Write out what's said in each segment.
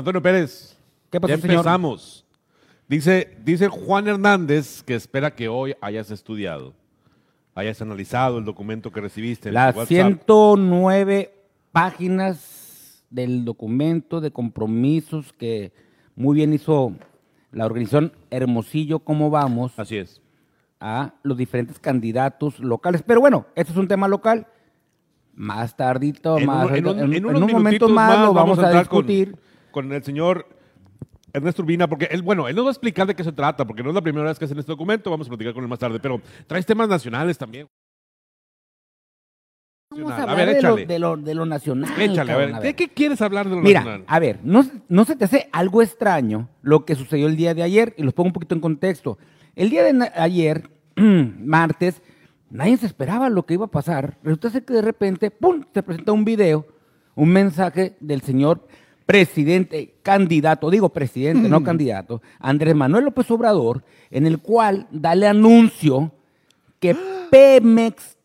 Antonio Pérez. ¿Qué pasó, ya señor? empezamos. Dice, dice Juan Hernández que espera que hoy hayas estudiado, hayas analizado el documento que recibiste. Las tu WhatsApp. 109 páginas del documento de compromisos que muy bien hizo la organización Hermosillo, ¿cómo vamos? Así es. a los diferentes candidatos locales. Pero bueno, este es un tema local. Más tardito, En más en un- en, unos más, lo vamos, a, discutir. Con, el señor Ernesto Urbina, porque él, bueno, él nos va a explicar de qué se trata, porque no es la primera vez que hacen este documento, vamos a platicar con él más tarde, pero traes temas nacionales también. Vamos a A hablar ver, de, lo, de, lo, de lo nacional. Échale, a ver, ¿de qué quieres hablar de lo Mira, nacional? a ver, ¿no, ¿no se te hace algo extraño lo que sucedió el día de ayer? Y los pongo un poquito en contexto. El día de ayer, martes, nadie se esperaba lo que iba a pasar. Resulta ser que de repente, ¡pum!, se presenta un video, un mensaje del señor presidente, candidato, digo presidente, no candidato, Andrés Manuel López Obrador, en el cual da el anuncio que Pemex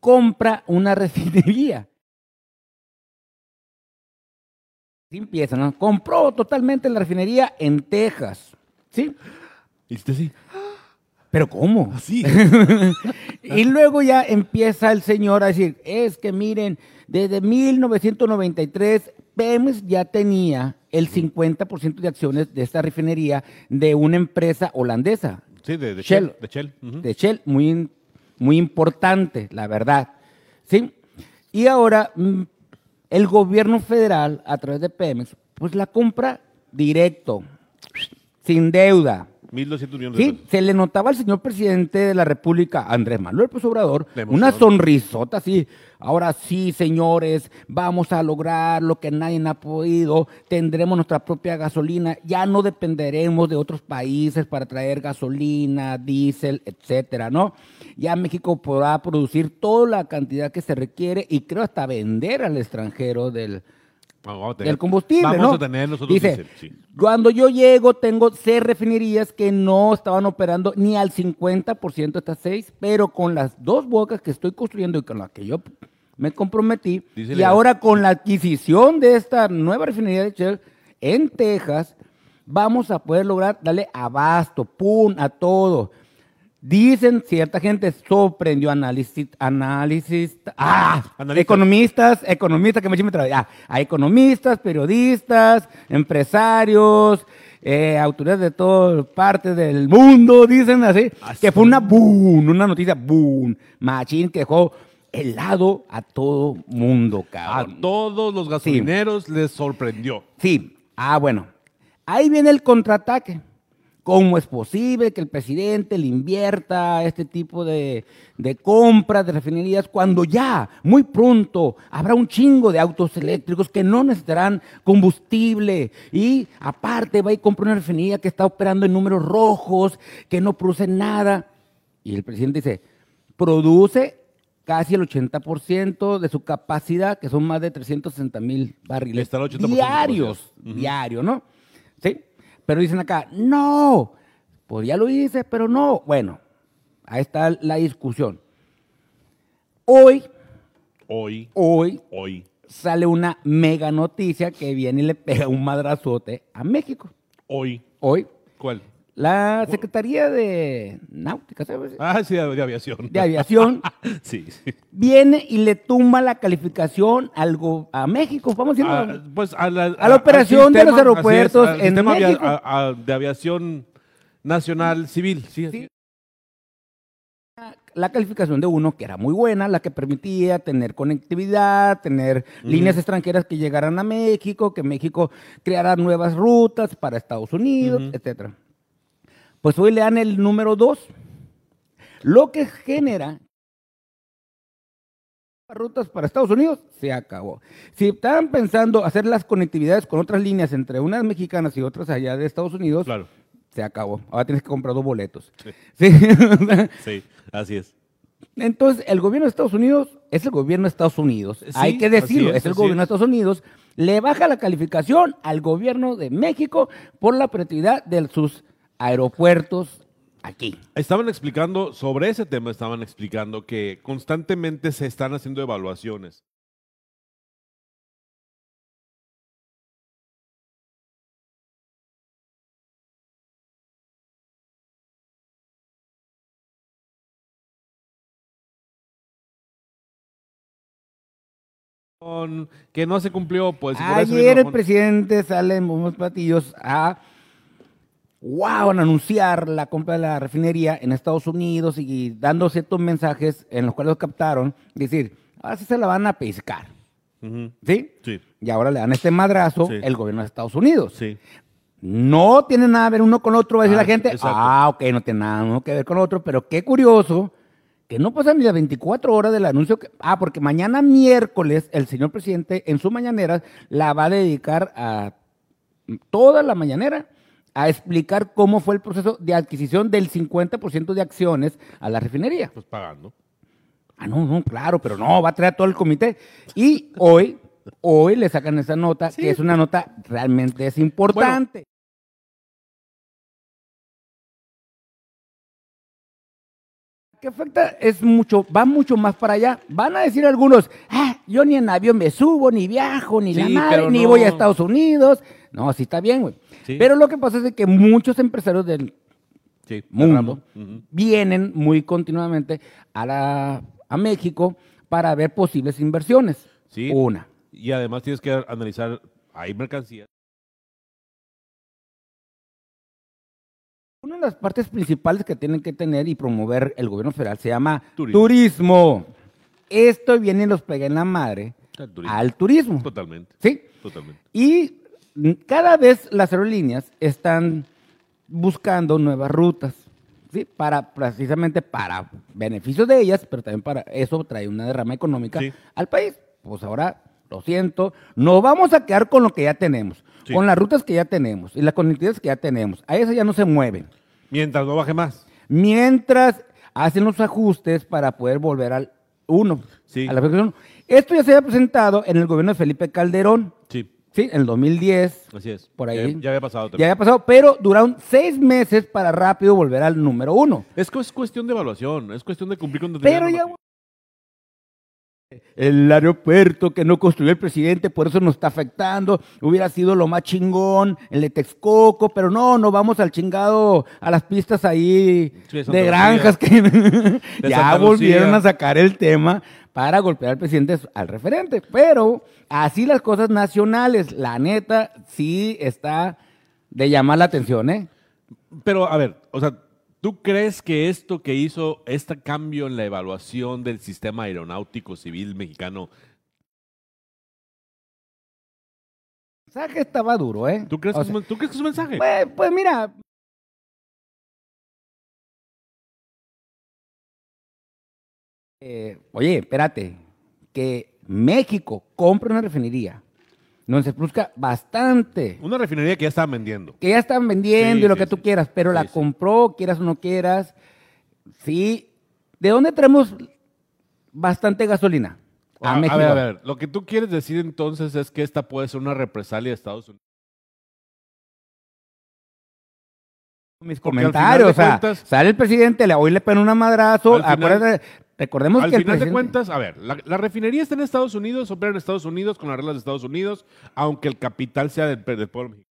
compra una refinería. Empieza, ¿no? Compró totalmente la refinería en Texas. ¿Sí? ¿Viste sí? ¿Pero cómo? Así. y luego ya empieza el señor a decir, es que miren, desde 1993 Pemex ya tenía el 50% de acciones de esta refinería de una empresa holandesa, Sí, de, de Shell. Shell. De Shell. de Shell, muy, muy importante, la verdad. ¿Sí? Y ahora mm, el gobierno federal, a través de Pemex, pues la compra directo, sin deuda. 1.200 millones de Sí, pesos. se le notaba al señor presidente de la República, Andrés Manuel López Obrador, una sonrisota así. Ahora sí, señores, vamos a lograr lo que nadie ha podido. Tendremos nuestra propia gasolina. Ya no dependeremos de otros países para traer gasolina, diésel, etcétera, ¿no? Ya México podrá producir toda la cantidad que se requiere y creo hasta vender al extranjero del, Vamos del combustible, Vamos ¿no? a tener nosotros Dice, diésel, sí. cuando yo llego tengo seis refinerías que no estaban operando ni al 50% de estas seis, pero con las dos bocas que estoy construyendo y con las que yo me comprometí, y ahora con la adquisición de esta nueva refinería de Shell en Texas, vamos a poder lograr darle abasto, pum, a todo. Dicen cierta gente, sorprendió análisis, análisis, ah, Analistas. economistas, economistas, que me vez. Ah, a economistas, periodistas, empresarios, eh, autoridades de todas partes del mundo, dicen así, Así. que fue una boom, una noticia boom, machín que dejó helado a todo mundo, A cabrón. todos los gasolineros les sorprendió. Sí, ah, bueno. Ahí viene el contraataque. ¿Cómo es posible que el presidente le invierta este tipo de, de compras de refinerías cuando ya, muy pronto, habrá un chingo de autos eléctricos que no necesitarán combustible? Y aparte va y compra una refinería que está operando en números rojos, que no produce nada. Y el presidente dice, produce casi el 80% de su capacidad, que son más de 360 mil barriles Está al 80% diarios, Ujú. diario, ¿no? Sí, pero dicen acá, no, pues ya lo hice, pero no. Bueno, ahí está la discusión. Hoy, Hoy, hoy hoy. sale una mega noticia que viene y le pega un madrazote a México. Hoy. Hoy, ¿Cuál? La Secretaría de Náutica, ¿sabes? Ah, sí, de, de aviación. de Aviación sí, sí. viene y le tumba la calificación al go- a México. Vamos diciendo, Ah, pues a la, A la operación de los aeropuertos es, en sistema México. a- a- de aviación nacional civil. Sí, Sí. la calificación de uno, que era muy buena, la que permitía tener conectividad, tener líneas extranjeras que llegaran a México, que México creara nuevas rutas para Estados Unidos, etcétera. Pues hoy le dan el número dos, lo que genera rutas para Estados Unidos, se acabó. Si estaban pensando hacer las conectividades con otras líneas entre unas mexicanas y otras allá de Estados Unidos, Claro. se acabó. Ahora tienes que comprar dos boletos. Sí. Sí. Sí, así es. Entonces, el gobierno de Estados Unidos es el gobierno de Estados Unidos. Sí, Hay que decirlo, es, es, el gobierno de Estados Unidos. Le baja la calificación al gobierno de México por la operatividad de sus aeropuertos aquí. Estaban explicando, sobre ese tema estaban explicando que constantemente se están haciendo evaluaciones. que no se cumplió, pues. Ayer el presidente sale en unos platillos a wow, a anunciar la compra de la refinería en Estados Unidos y dando ciertos mensajes en los cuales lo captaron, decir, ahora sí se la van a pescar, ¿sí? Sí, Y ahora le dan este madrazo Sí. el gobierno de Estados Unidos. sí. No tiene nada que ver uno con otro, va a decir Ah, la gente. exacto. Ah, ok, no tiene nada uno que ver con otro, pero qué curioso que no pasan ni las 24 horas del anuncio. Que, ah, porque mañana miércoles el señor presidente en su mañanera la va a dedicar a toda la mañanera a explicar cómo fue el proceso de adquisición del 50% de acciones a la refinería. Pues pagando. Ah, no, no, claro, pero no, va a traer a todo el comité. Y hoy, hoy le sacan esa nota, que es una nota realmente es importante. que afecta es mucho, va mucho más para allá. Van a decir algunos, ah, yo ni en avión me subo, ni viajo, ni la Sí, madre, pero ni no. voy a Estados Unidos. No, sí está bien, güey. Sí. Pero lo que pasa es que muchos empresarios del Sí. mundo vienen muy continuamente a, la, a México para ver posibles inversiones. Sí. Una. Y además tienes que analizar, hay mercancías. Una de las partes principales que tienen que tener y promover el gobierno federal se llama Turismo. turismo. Esto viene y los pega en la madre turismo. al turismo. Totalmente, ¿Sí? totalmente. Y cada vez las aerolíneas están buscando nuevas rutas, ¿sí? Para, precisamente para beneficio de ellas, pero también para eso trae una derrama económica Sí. al país. Pues ahora, lo siento, nos vamos a quedar con lo que ya tenemos, Sí. con las rutas que ya tenemos y las conectividades que ya tenemos. A esas ya no se mueven. Mientras no baje más. Mientras hacen los ajustes para poder volver al 1. Sí. A la uno. Esto ya se había presentado en el gobierno de Felipe Calderón, Sí, ¿sí? En el 2010. así es. Por Ya- ahí. Ya, había pasado Ya también. había pasado, pero duraron seis meses para rápido volver al número uno. Es que es cuestión de evaluación, es cuestión de cumplir con Pero ya... El aeropuerto que no construyó el presidente, por eso nos está afectando. Hubiera sido lo más chingón, el de Texcoco, pero no, no vamos al chingado, a las pistas ahí Sí, de de granjas que ya volvieron a sacar el tema para golpear al presidente, al referente. Pero así las cosas nacionales, la neta, sí está de llamar la atención, ¿eh? Pero, a ver, o sea, ¿tú crees que esto que hizo, este cambio en la evaluación del sistema aeronáutico civil mexicano, El mensaje estaba duro, ¿eh? ¿tú crees, O que, sea, es, un- ¿tú crees que es un mensaje? Pues, pues mira. Eh, oye, espérate. Que México compre una refinería donde se produzca bastante. Una refinería que ya estaban vendiendo. Que ya están vendiendo Sí, y lo sí, que tú sí. quieras, pero la compró, quieras o no quieras. Sí. ¿De dónde traemos bastante gasolina? A, México. ver, a ver, lo que tú quieres decir entonces es que esta puede ser una represalia de Estados Unidos. mis Porque comentarios. o sea, cuentas- sale el presidente, le hoy le pone una madrazo. Final- acuérdate, recordemos Al que el final de cuentas, a ver, la, la refinería está en Estados Unidos, opera en Estados Unidos con las reglas de Estados Unidos, aunque el capital sea del, del pueblo mexicano.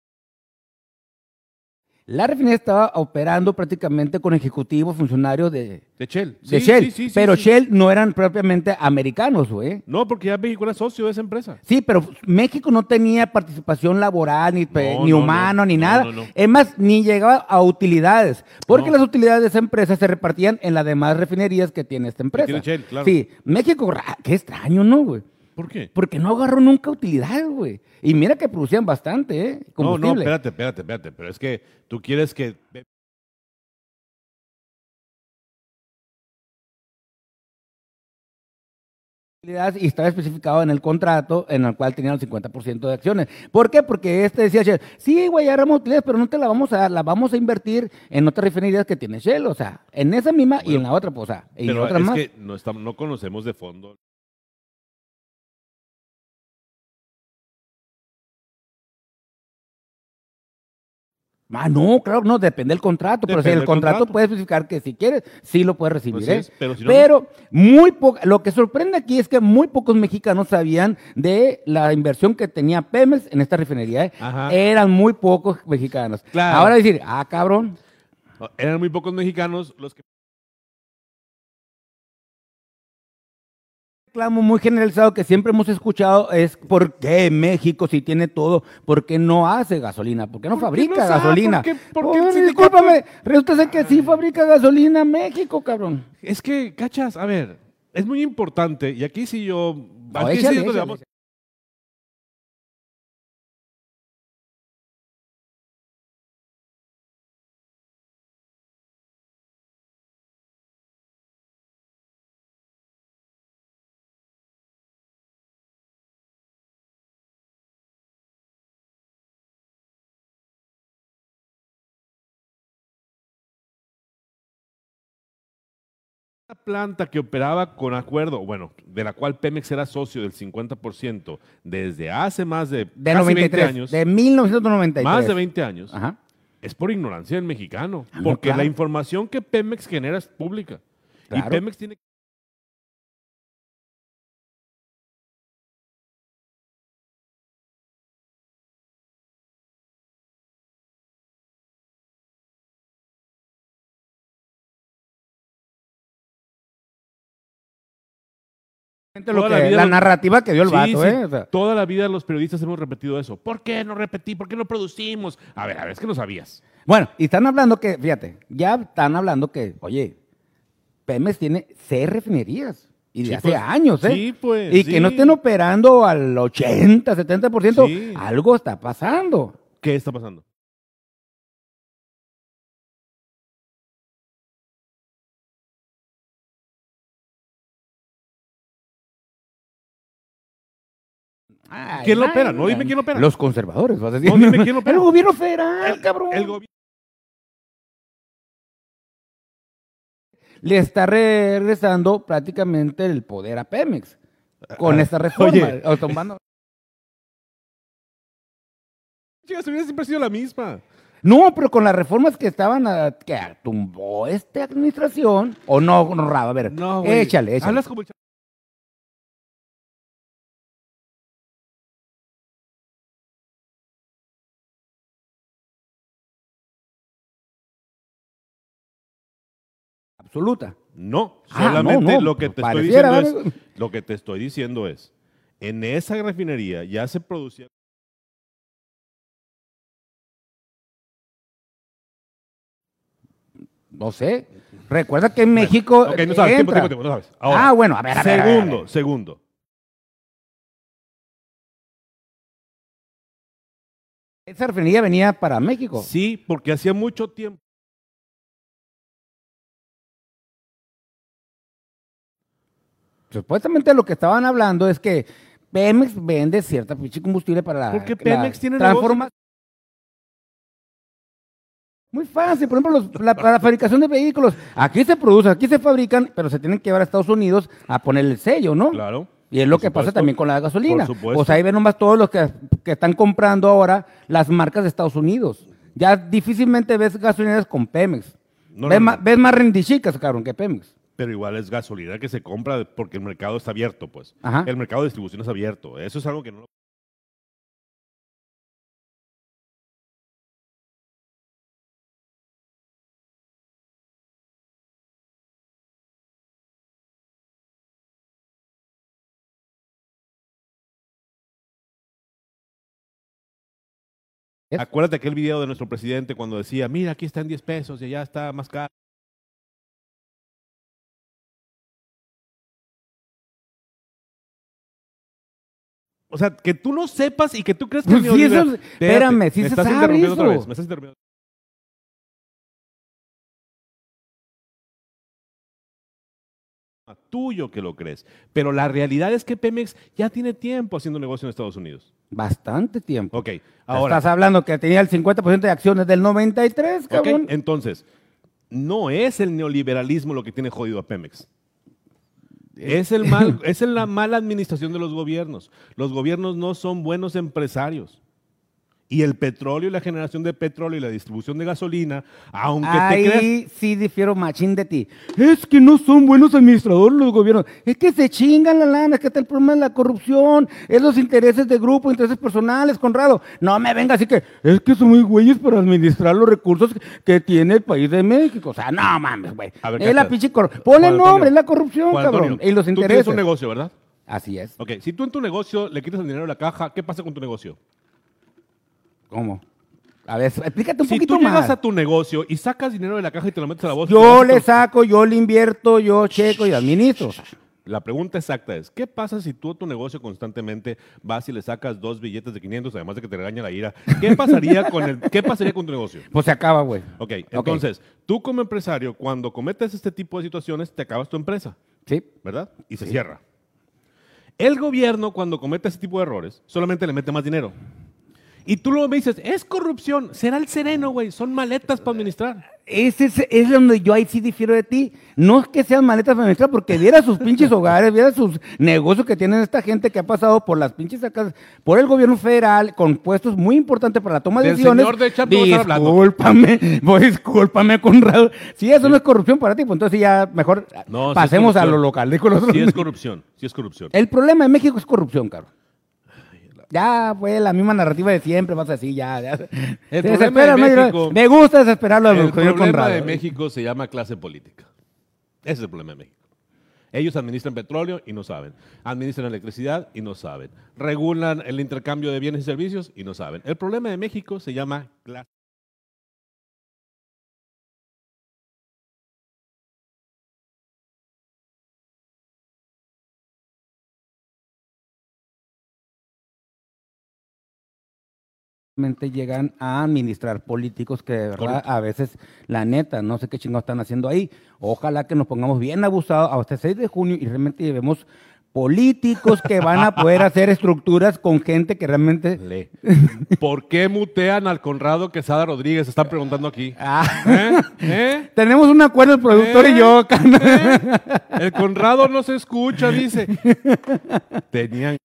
La refinería estaba operando prácticamente con ejecutivos, funcionarios de, De Shell. de Sí, Shell. sí, sí, sí, pero. Shell no eran propiamente americanos, güey. No, porque ya México era socio de esa empresa. Sí, pero México no tenía participación laboral, ni, No, ni no, humano, no. ni nada. Es más, ni llegaba a utilidades. Porque las utilidades de esa empresa se repartían en las demás refinerías que tiene esta empresa. tiene Shell, claro. Sí, México, qué extraño, ¿no, güey? ¿Por qué? Porque no agarró nunca utilidades, güey. Y mira que producían bastante, ¿eh? No, Combustible. no, espérate, espérate, espérate. Pero es que tú quieres que. y estaba especificado en el contrato en el cual tenían el 50% de acciones. ¿Por qué? Porque este decía Shell, sí, güey, agarramos utilidades, pero no te la vamos a dar, la vamos a invertir en otras refinerías que tiene Shell, o sea, en esa misma y en la otra, pues, o sea, y en otras es más. que no, estamos, no conocemos de fondo. Ah, no, claro, no, depende del contrato, pero si el contrato, contrato. puede especificar que si quieres, sí lo puedes recibir, Así ¿eh? es, pero si no, Pero muy poco, lo que sorprende aquí es que muy pocos mexicanos sabían de la inversión que tenía Pemex en esta refinería, ¿eh? Eran muy pocos mexicanos. Claro. Ahora decir, ah, cabrón, eran muy pocos mexicanos los que. Reclamo muy generalizado que siempre hemos escuchado es ¿por qué México si tiene todo? ¿Por qué no hace gasolina? ¿Por qué no ¿Por qué fabrica no sabe? gasolina? ¿Por qué- por qué discúlpame, resulta ser que sí fabrica gasolina México, cabrón. Es que, cachas, a ver, es muy importante, y aquí sí yo... No, aquí sí échale, es planta que operaba con acuerdo, bueno, de la cual Pemex era socio del 50% desde hace más de, De casi 93, 20 años, de 1993. más de 20 años, Ajá. es por ignorancia del mexicano, Ah, no, porque claro. la información que Pemex genera es pública. Claro. Y Pemex tiene Lo Toda que- la vida narrativa que dio el Sí, vato, sí, ¿eh? O sea, Toda la vida los periodistas hemos repetido eso. ¿Por qué no repetí? ¿Por qué no producimos? A ver, a ver, es que no sabías. Bueno, y están hablando que, fíjate, ya están hablando que, oye, Pemex tiene seis refinerías. Y de Sí, hace pues. años, ¿eh? Sí, pues, Y que no estén operando al 80, 70%, Sí. algo está pasando. ¿Qué está pasando? Ay, ¿Quién lo opera? No, dime quién lo opera. Los conservadores, vas a decir. No, dime quién lo opera. El gobierno federal, cabrón. El gobierno. Le está regresando prácticamente el poder a Pemex con Ah, esta reforma. oye. o tomando- Chica, su vida siempre ha sido la misma. No, pero con las reformas que estaban, a- que tumbó esta administración, o no, no, Raba, a ver, No, güey. échale, échale. Hablas como el Absoluta. No, Ah, solamente no, no, lo que te estoy diciendo es, lo que te estoy diciendo es, en esa refinería ya se producía No sé. Recuerda que en México. Ok, no sabes, tiempo, entra. tiempo, tiempo, no sabes. Ahora, ah, bueno, a ver, a ver, a ver, a ver. segundo, segundo. Esa refinería venía para México. Sí, porque hacía mucho tiempo. Supuestamente lo que estaban hablando es que Pemex vende cierta pinche combustible para la. Porque la Pemex tiene transforma- Muy fácil, por ejemplo, los- la, para la fabricación de vehículos. Aquí se producen, aquí se fabrican, pero se tienen que llevar a Estados Unidos a ponerle el sello, ¿no? Claro. Y es lo Por que pasa también con la gasolina. Por supuesto. Pues ahí ven nomás todos los que, que están comprando ahora las marcas de Estados Unidos. Ya difícilmente ves gasolineras con Pemex. No, ves, no, Más, ves más rendichicas, cabrón, que Pemex. Pero igual es gasolina que se compra porque el mercado está abierto, pues. Ajá. El mercado de distribución es abierto. Eso es algo que no... Es- Acuérdate aquel video de nuestro presidente cuando decía, mira, aquí está en 10 pesos y allá está más caro. O sea, que tú no sepas y que tú crees que Pues eso es- espérame, sí me se estás sabe interrumpiendo otra vez, me estás interrumpiendo. tuyo que lo crees. Pero la realidad es que Pemex ya tiene tiempo haciendo negocio en Estados Unidos. Bastante tiempo. Ok, ahora. Estás hablando que tenía el 50% de acciones del 93, ok, cabrón. entonces, no es el neoliberalismo lo que tiene jodido a Pemex. Es, el mal, es la mala administración de los gobiernos. Los gobiernos no son buenos empresarios. Y el petróleo y la generación de petróleo y la distribución de gasolina, aunque te creas Ahí sí difiero machín de ti. Es que no son buenos administradores los gobiernos. Es que se chingan la lana, es que está el problema de la corrupción, es los intereses de grupo, intereses personales, Conrado. No me venga así que es que son muy güeyes para administrar los recursos que tiene el país de México. O sea, no mames, güey. A Es la pinche corrupción. Ponle nombre, es la corrupción, Juan cabrón. Antonio, Y los Tú tienes intereses. un negocio, ¿verdad? Así es. Ok, si tú en tu negocio le quitas el dinero de la caja, ¿qué pasa con tu negocio? ¿Cómo? A ver, explícate un si poquito tú llegas más. a tu negocio y sacas dinero de la caja y te lo metes a la bolsa, Yo ¿qué le saco, yo le invierto, yo checo y administro. La pregunta exacta es, ¿qué pasa si tú a tu negocio constantemente vas y le sacas dos billetes de 500, además de que te regaña la ira? ¿Qué pasaría con, el, ¿qué pasaría con tu negocio? Pues se acaba, güey. Ok, entonces, tú como empresario, cuando cometes este tipo de situaciones, te acabas tu empresa, Sí. ¿verdad? Y se cierra. El gobierno, cuando comete ese tipo de errores, solamente le mete más dinero. Y tú luego me dices, es corrupción. Será el sereno, güey. Son maletas para administrar. Ese es, es donde yo ahí sí difiero de ti. No es que sean maletas para administrar, porque viera sus pinches hogares, viera sus negocios que tienen esta gente que ha pasado por las pinches sacas, por el gobierno federal, con puestos muy importantes para la toma de Del decisiones. señor de Chapo. Discúlpame, discúlpame, Conrado. Si eso no es corrupción para ti, pues entonces ya mejor No, pasemos a lo local. Sí es corrupción, sí es corrupción. El problema de México es corrupción, caro. Ya fue la misma narrativa de siempre, vas así, ya. ya. Se problema de México- me gusta desesperarlo El problema Conrado. de México se llama clase política. Ese es el problema de México. Ellos administran petróleo y no saben. Administran electricidad y no saben. Regulan el intercambio de bienes y servicios y no saben. El problema de México se llama clase. Llegan a administrar políticos que de verdad Correcto. a veces, la neta, no sé qué chingados están haciendo ahí. Ojalá que nos pongamos bien abusados hasta el 6 de junio y realmente llevemos políticos que van a poder hacer estructuras con gente que realmente... Le. ¿Por qué mutean al Conrado Quesada Rodríguez? Están preguntando aquí. Ah. ¿Eh? ¿Eh? Tenemos un acuerdo el productor ¿Eh? y yo. ¿Eh? El Conrado no se escucha, dice. Tenían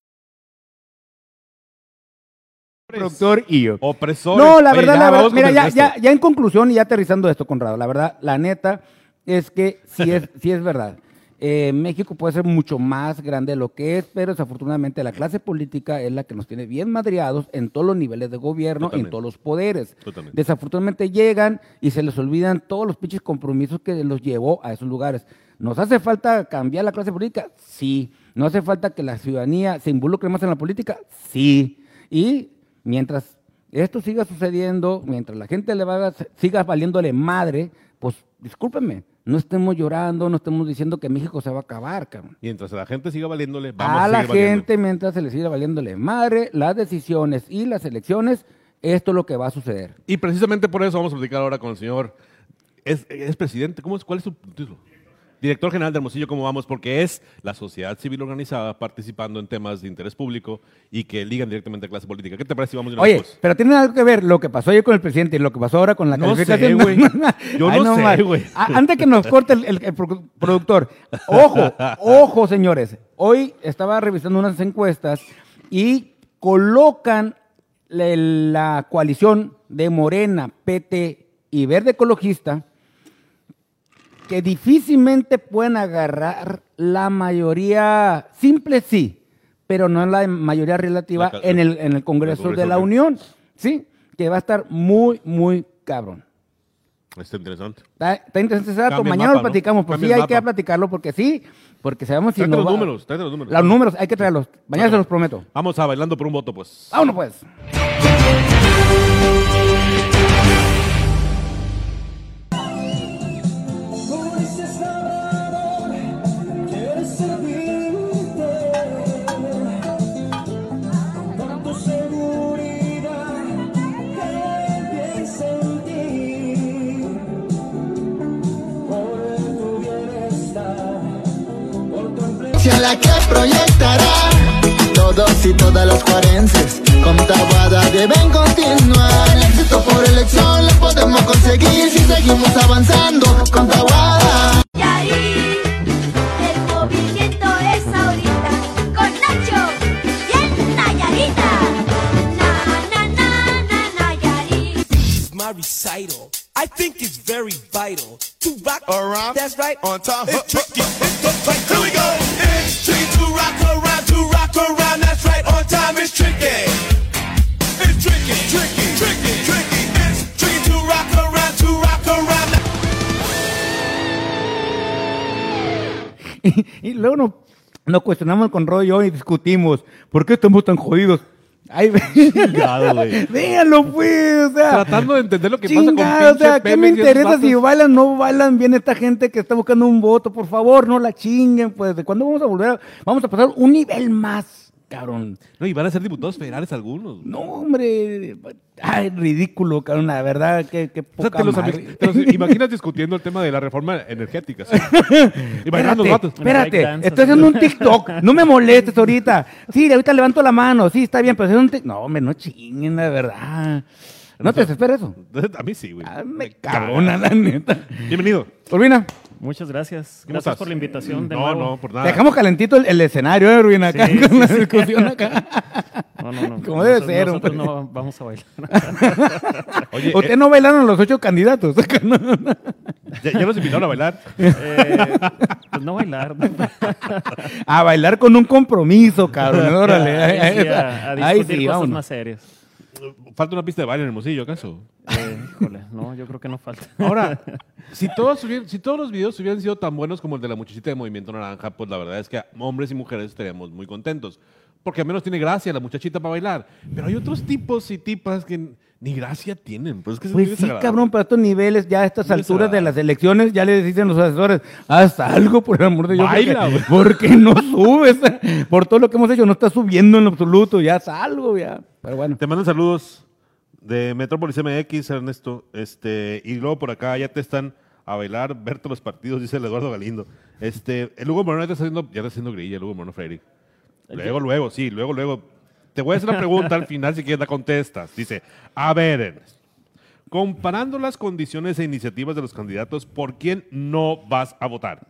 productor y yo. opresores. No, la verdad, la verdad, mira, ya, ya, ya en conclusión y ya aterrizando esto, Conrado, la verdad, la neta es que sí es, sí es verdad. Eh, México puede ser mucho más grande de lo que es, pero desafortunadamente la clase política es la que nos tiene bien madreados en todos los niveles de gobierno en todos los poderes. Totalmente. Desafortunadamente llegan y se les olvidan todos los pinches compromisos que los llevó a esos lugares. ¿Nos hace falta cambiar la clase política? Sí. ¿No hace falta que la ciudadanía se involucre más en la política? Sí. Y mientras esto siga sucediendo, mientras la gente le va, siga valiéndole madre, pues discúlpeme, no estemos llorando, no estemos diciendo que México se va a acabar, cabrón. Mientras la gente siga valiéndole, vamos a, A la valiendo. gente, mientras se le siga valiéndole madre, las decisiones y las elecciones, esto es lo que va a suceder. Y precisamente por eso vamos a platicar ahora con el señor. Es, es presidente, ¿cómo es? ¿Cuál es su título? Director General de Hermosillo, ¿cómo vamos? Porque es la sociedad civil organizada participando en temas de interés público y que ligan directamente a clase política. ¿Qué te parece si vamos de una Oye, pero tiene algo que ver lo que pasó ayer con el presidente y lo que pasó ahora con la No sé, calificación. güey. Yo Ay, no sé, güey. A- Antes que nos corte el, el- el produ- productor, ojo, ojo, señores. Hoy estaba revisando unas encuestas y colocan la coalición de Morena, PT y Verde Ecologista que difícilmente pueden agarrar la mayoría simple, sí, pero no la mayoría relativa La en el, en el Congreso Congreso de la Unión, sí, que va a estar muy, muy cabrón. Está interesante. Está, está interesante ese dato. Mañana mapa, lo ¿no? platicamos, pues Cambia sí hay que platicarlo porque sí, porque sabemos si Tráete no los va- números, tráete los números. Los números, hay que traerlos. Mañana se los prometo. Vamos a bailando por un voto, pues. Vámonos pues. La que proyectará todos y todas los cuarenses. Con Tabuada deben continuar. Éxito por elección lo podemos conseguir si seguimos avanzando con Tabuada. Yair, el movimiento es ahorita con Nacho y el Nayarita. Na, na, na, na, Nayarit. my recital. I think it's very vital to rock Around. That's right. On time. It's tricky. It's the right. Here we go. It's tricky to rock around, to rock around. That's right. On time. It's tricky. It's tricky, tricky, tricky, tricky. It's tricky to rock around, to rock around. y luego no, nos cuestionamos con Roy y yo y discutimos, ¿por qué estamos tan jodidos? Ay, güey. véanlo pues, o sea. Tratando de entender lo que pasa con Chingado, o sea, pinche ¿qué me interesa si bailan o no bailan bien esta gente que está buscando un voto? Por favor, no la chinguen, pues. ¿De cuándo vamos a volver? a- Vamos a pasar un nivel más, cabrón. No, y van a ser diputados federales algunos. No, hombre. Ay, ridículo, cabrón. La verdad, que, que O sea, poca te los, madre. te los imaginas discutiendo el tema de la reforma energética. ¿sí? y bailando Espérate, vatos. espérate, estoy haciendo un TikTok, no me molestes ahorita. Sí, ahorita levanto la mano, sí, está bien, pero haciendo un TikTok. No, hombre, no chinguen, la verdad. ¿No te desespera eso? A mí sí, güey. Ah, me cabrona, la neta. Bienvenido. Urbina, Muchas gracias. ¿Cómo Gracias estás? por la invitación. De no, nuevo. no, por nada. dejamos calentito el, el escenario, ¿eh, Urbina? Acá, Sí, con sí, la sí. discusión acá. No, no, no. Como debe Nosotros- ser, Nosotros hombre. no vamos a bailar. Oye, Ustedes eh, no bailaron los ocho candidatos. ya, ya nos invitaron a bailar. Eh, pues no bailar. a bailar con un compromiso, cabrón. Órale. Ahí sí, a, a discutir sí, cosas vámonos. más serias. Falta una pista de baile en Hermosillo, ¿acaso? Eh, híjole, no, yo creo que no falta. Ahora, si todos, si todos los videos hubieran sido tan buenos como el de la muchachita de Movimiento Naranja, pues la verdad es que hombres y mujeres estaríamos muy contentos. Porque al menos tiene gracia la muchachita para bailar. Pero hay otros tipos y tipas que ni gracia tienen. Pues, es que Pues sí, cabrón, pero a estos niveles, ya a estas Muy alturas de las elecciones, ya le dicen los asesores, haz algo por el amor de Dios. Baila, porque, porque no subes. Por todo lo que hemos hecho, no está subiendo en lo absoluto. Ya haz algo, ya. Pero bueno. Te mandan saludos de Metrópolis MX, Ernesto. Este, y luego por acá ya te están a bailar, verte los partidos, dice el Eduardo Galindo. Este, el Hugo Moreno ya está haciendo, ya está haciendo grilla, el Hugo Moreno Freire. Luego, luego, sí, luego, luego. Te voy a hacer una pregunta al final si quieres la contestas. Dice, a ver, comparando las condiciones e iniciativas de los candidatos, ¿por quién no vas a votar?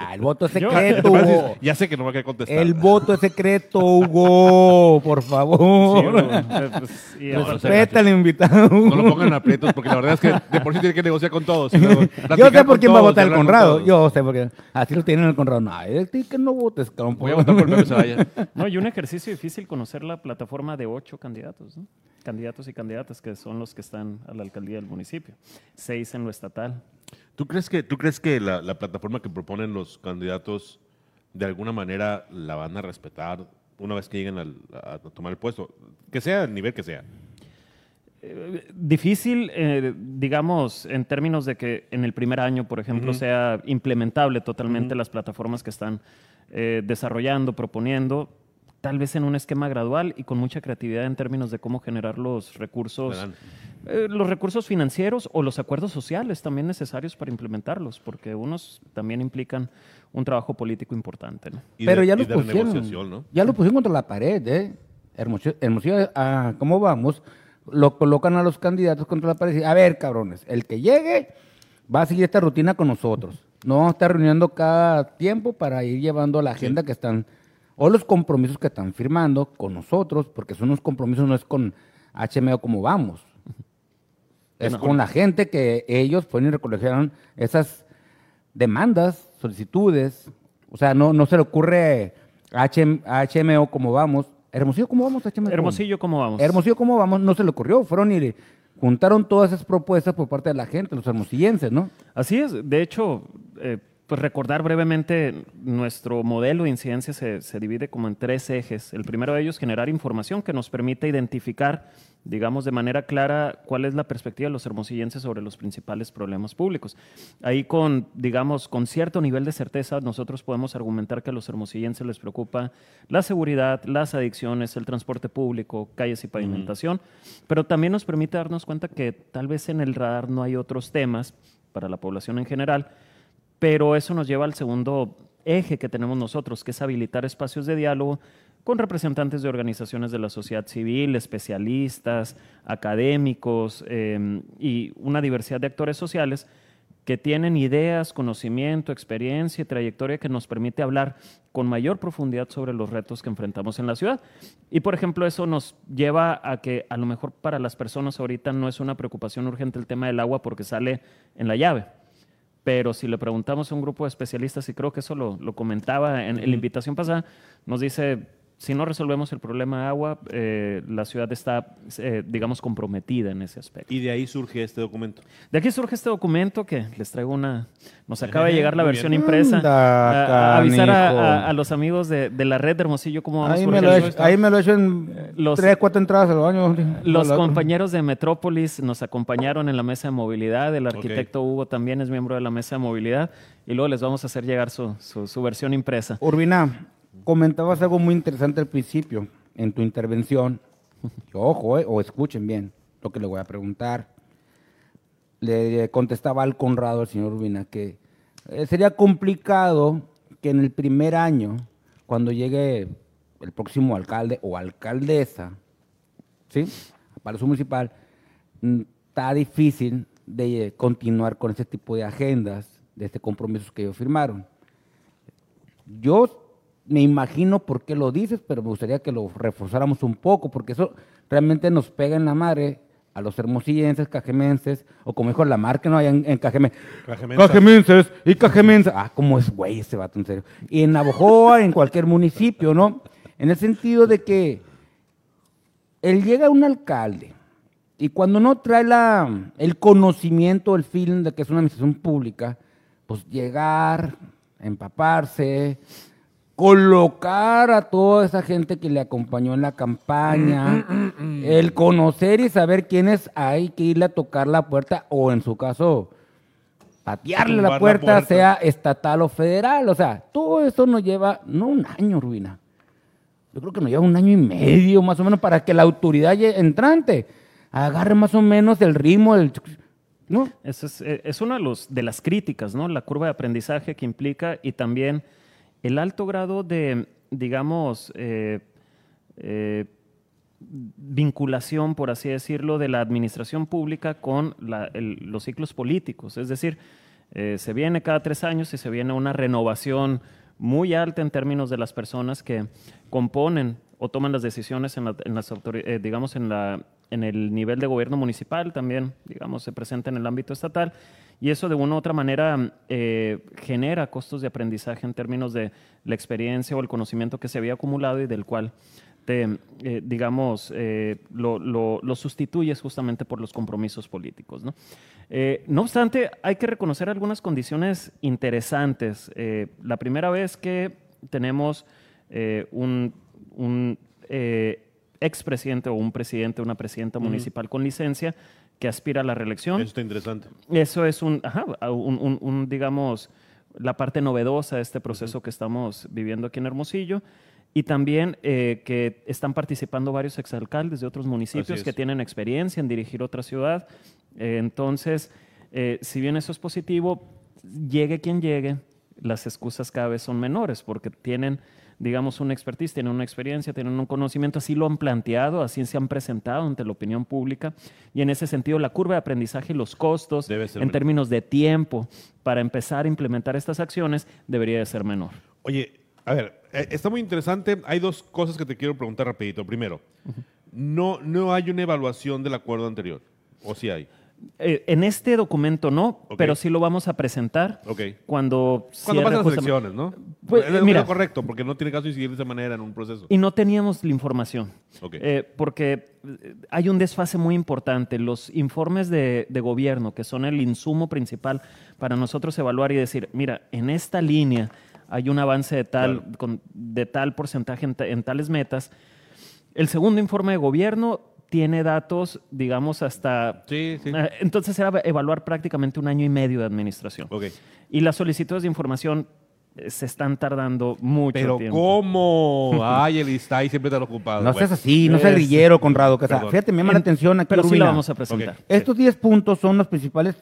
Ah, el voto es Yo- secreto, Hugo. ya sé que no va a querer contestar. El voto es secreto, Hugo. Por Sí, favor. bueno, pues, y No, aparte- Respeta al invitado. No lo pongan aprietos, porque la verdad es que de por sí tiene que negociar con todos. Yo sé por con quién va a votar el con Conrado. todos. Yo sé por qué. Así lo tienen el Conrado. No, que no votes, cabrón. Voy a votar por Pepe Zelaya. No, y un ejercicio difícil conocer la plataforma de ocho candidatos, ¿no? candidatos y candidatas que son los que están a la alcaldía del municipio, seis en lo estatal. ¿Tú crees que, tú crees que la, la plataforma que proponen los candidatos de alguna manera la van a respetar una vez que lleguen al- a, tomar el puesto? Que sea el nivel que sea. Difícil, eh, digamos, en términos de que en el primer año, por ejemplo, sea implementable totalmente las plataformas que están eh, desarrollando, proponiendo, tal vez en un esquema gradual y con mucha creatividad en términos de cómo generar los recursos, eh, los recursos financieros o los acuerdos sociales también necesarios para implementarlos, porque unos también implican un trabajo político importante. ¿no? Y Pero de- ya y lo de pusieron. Ya lo pusieron contra la pared, ¿eh? Hermosillo, Hermosillo, ah, ¿cómo vamos? Lo colocan a los candidatos contra la pared y dicen, a ver, cabrones, el que llegue va a seguir esta rutina con nosotros. No vamos a estar reuniendo cada tiempo para ir llevando la agenda que están, o los compromisos que están firmando con nosotros, porque son unos compromisos, no es con HMO como vamos. Es con la gente que ellos pueden y recolecieron esas demandas, solicitudes. O sea, no, no se le ocurre a HM HMO como vamos. Hermosillo, ¿cómo vamos? HMO? Hermosillo, ¿cómo vamos? Hermosillo, ¿cómo vamos? No se le ocurrió. Fueron y juntaron todas esas propuestas por parte de la gente, los hermosillenses, ¿no? Así es. De hecho, eh, pues recordar brevemente, nuestro modelo de incidencia se, se divide como en tres ejes. El primero de ellos, generar información que nos permita identificar, digamos, de manera clara cuál es la perspectiva de los hermosillenses sobre los principales problemas públicos. Ahí con, digamos, con cierto nivel de certeza, nosotros podemos argumentar que a los hermosillenses les preocupa la seguridad, las adicciones, el transporte público, calles y pavimentación, pero también nos permite darnos cuenta que tal vez en el radar no hay otros temas para la población en general, pero eso nos lleva al segundo eje que tenemos nosotros, que es habilitar espacios de diálogo con representantes de organizaciones de la sociedad civil, especialistas, académicos eh, y una diversidad de actores sociales que tienen ideas, conocimiento, experiencia y trayectoria que nos permite hablar con mayor profundidad sobre los retos que enfrentamos en la ciudad. Y por ejemplo, eso nos lleva a que a lo mejor para las personas ahorita no es una preocupación urgente el tema del agua porque sale en la llave. Pero si le preguntamos a un grupo de especialistas, y creo que eso lo, lo comentaba en, en la invitación pasada, nos dice, si no resolvemos el problema de agua, eh, la ciudad está, eh, digamos, comprometida en ese aspecto. Y de ahí surge este documento. De aquí surge este documento que les traigo una... Nos acaba de llegar la versión bien. impresa. Anda, A- a avisar a, a- a los amigos de, de la red de Hermosillo cómo vamos Ahí me, lo he hecho, ahí me lo he hecho en Los- tres, cuatro entradas al baño. Los Lo- lo- compañeros de Metrópolis nos acompañaron en la mesa de movilidad. El arquitecto Hugo también es miembro de la mesa de movilidad. Y luego les vamos a hacer llegar su, su- su versión impresa. Urbina, comentabas algo muy interesante al principio en tu intervención. Y Ojo, eh, o escuchen bien lo que le voy a preguntar. Le contestaba al Conrado, al señor Urbina, que eh, sería complicado que en el primer año, cuando llegue el próximo alcalde o alcaldesa, ¿sí? A Palacio Municipal, mm, está difícil de eh, continuar con este tipo de agendas, de este compromisos que ellos firmaron. Yo me imagino por qué lo dices, pero me gustaría que lo reforzáramos un poco, porque eso realmente nos pega en la madre a los hermosillenses, cajemenses, o como dijo la marca, ¿no? Allá en, en Cajeme. Cajemensa. Cajemenses y cajemenses. Ah, cómo es güey ese vato, en serio. Y en Navojoa, en cualquier municipio, ¿no? En el sentido de que él llega a un alcalde y cuando no trae la, el conocimiento, el feeling de que es una administración pública, pues llegar, empaparse, colocar a toda esa gente que le acompañó en la campaña, el conocer y saber quiénes hay que irle a tocar la puerta o en su caso patearle la la puerta, sea estatal o federal. O sea, todo eso nos lleva, no un año, Ruina. Yo creo que nos lleva un año y medio más o menos para que la autoridad entrante agarre más o menos el ritmo del... ¿No? Eso es, eh, es una de, los, de las críticas, ¿no? La curva de aprendizaje que implica y también el alto grado de, digamos, eh, eh, vinculación, por así decirlo, de la administración pública con los ciclos políticos. Es decir, eh, se viene cada tres años y se viene una renovación muy alta en términos de las personas que componen o toman las decisiones en, en las digamos, en, la, en el nivel de gobierno municipal, también, digamos, se presenta en el ámbito estatal. Y eso de una u otra manera eh, genera costos de aprendizaje en términos de la experiencia o el conocimiento que se había acumulado y del cual te, eh, digamos, eh, lo, lo- lo sustituyes justamente por los compromisos políticos. ¿no? Eh, no obstante, hay que reconocer algunas condiciones interesantes. Eh, la primera vez que tenemos eh, un, un eh, expresidente o un presidente, una presidenta municipal con licencia que aspira a la reelección. Eso está interesante. Eso es un, ajá, un, un- un, digamos, la parte novedosa de este proceso que estamos viviendo aquí en Hermosillo. Y también eh, que están participando varios exalcaldes de otros municipios es. que tienen experiencia en dirigir otra ciudad. Eh, entonces, eh, si bien eso es positivo, llegue quien llegue, las excusas cada vez son menores porque tienen, digamos, una expertise, tienen una experiencia, tienen un conocimiento, así lo han planteado, así se han presentado ante la opinión pública y en ese sentido la curva de aprendizaje y los costos en menor. términos de tiempo para empezar a implementar estas acciones debería de ser menor. Oye, a ver, eh, está muy interesante. Hay dos cosas que te quiero preguntar rapidito. Primero, no, no hay una evaluación del acuerdo anterior. ¿O sí hay? Eh, en este documento no, Ok. pero sí lo vamos a presentar Ok. cuando Cuando pasan las elecciones, ¿no? Pues, es mira. correcto, porque no tiene caso incidir de esa manera en un proceso. Y no teníamos la información. Ok. Eh, porque eh, hay un desfase muy importante. Los informes de, de gobierno, que son el insumo principal para nosotros evaluar y decir, mira, en esta línea hay un avance de tal, Claro. con- de tal porcentaje en, en tales metas. El segundo informe de gobierno tiene datos, digamos, hasta... Sí, sí. Eh, Entonces era evaluar prácticamente un año y medio de administración. Ok. Y las solicitudes de información eh, se están tardando mucho Pero tiempo. ¿cómo? Ay, el Istay siempre tan ocupado. No seas así, no seas grillero, Conrado. Que, sea, fíjate, me llama la atención aquí, Pero sí Rubina. la vamos a presentar. Ok. Estos 10 puntos son las principales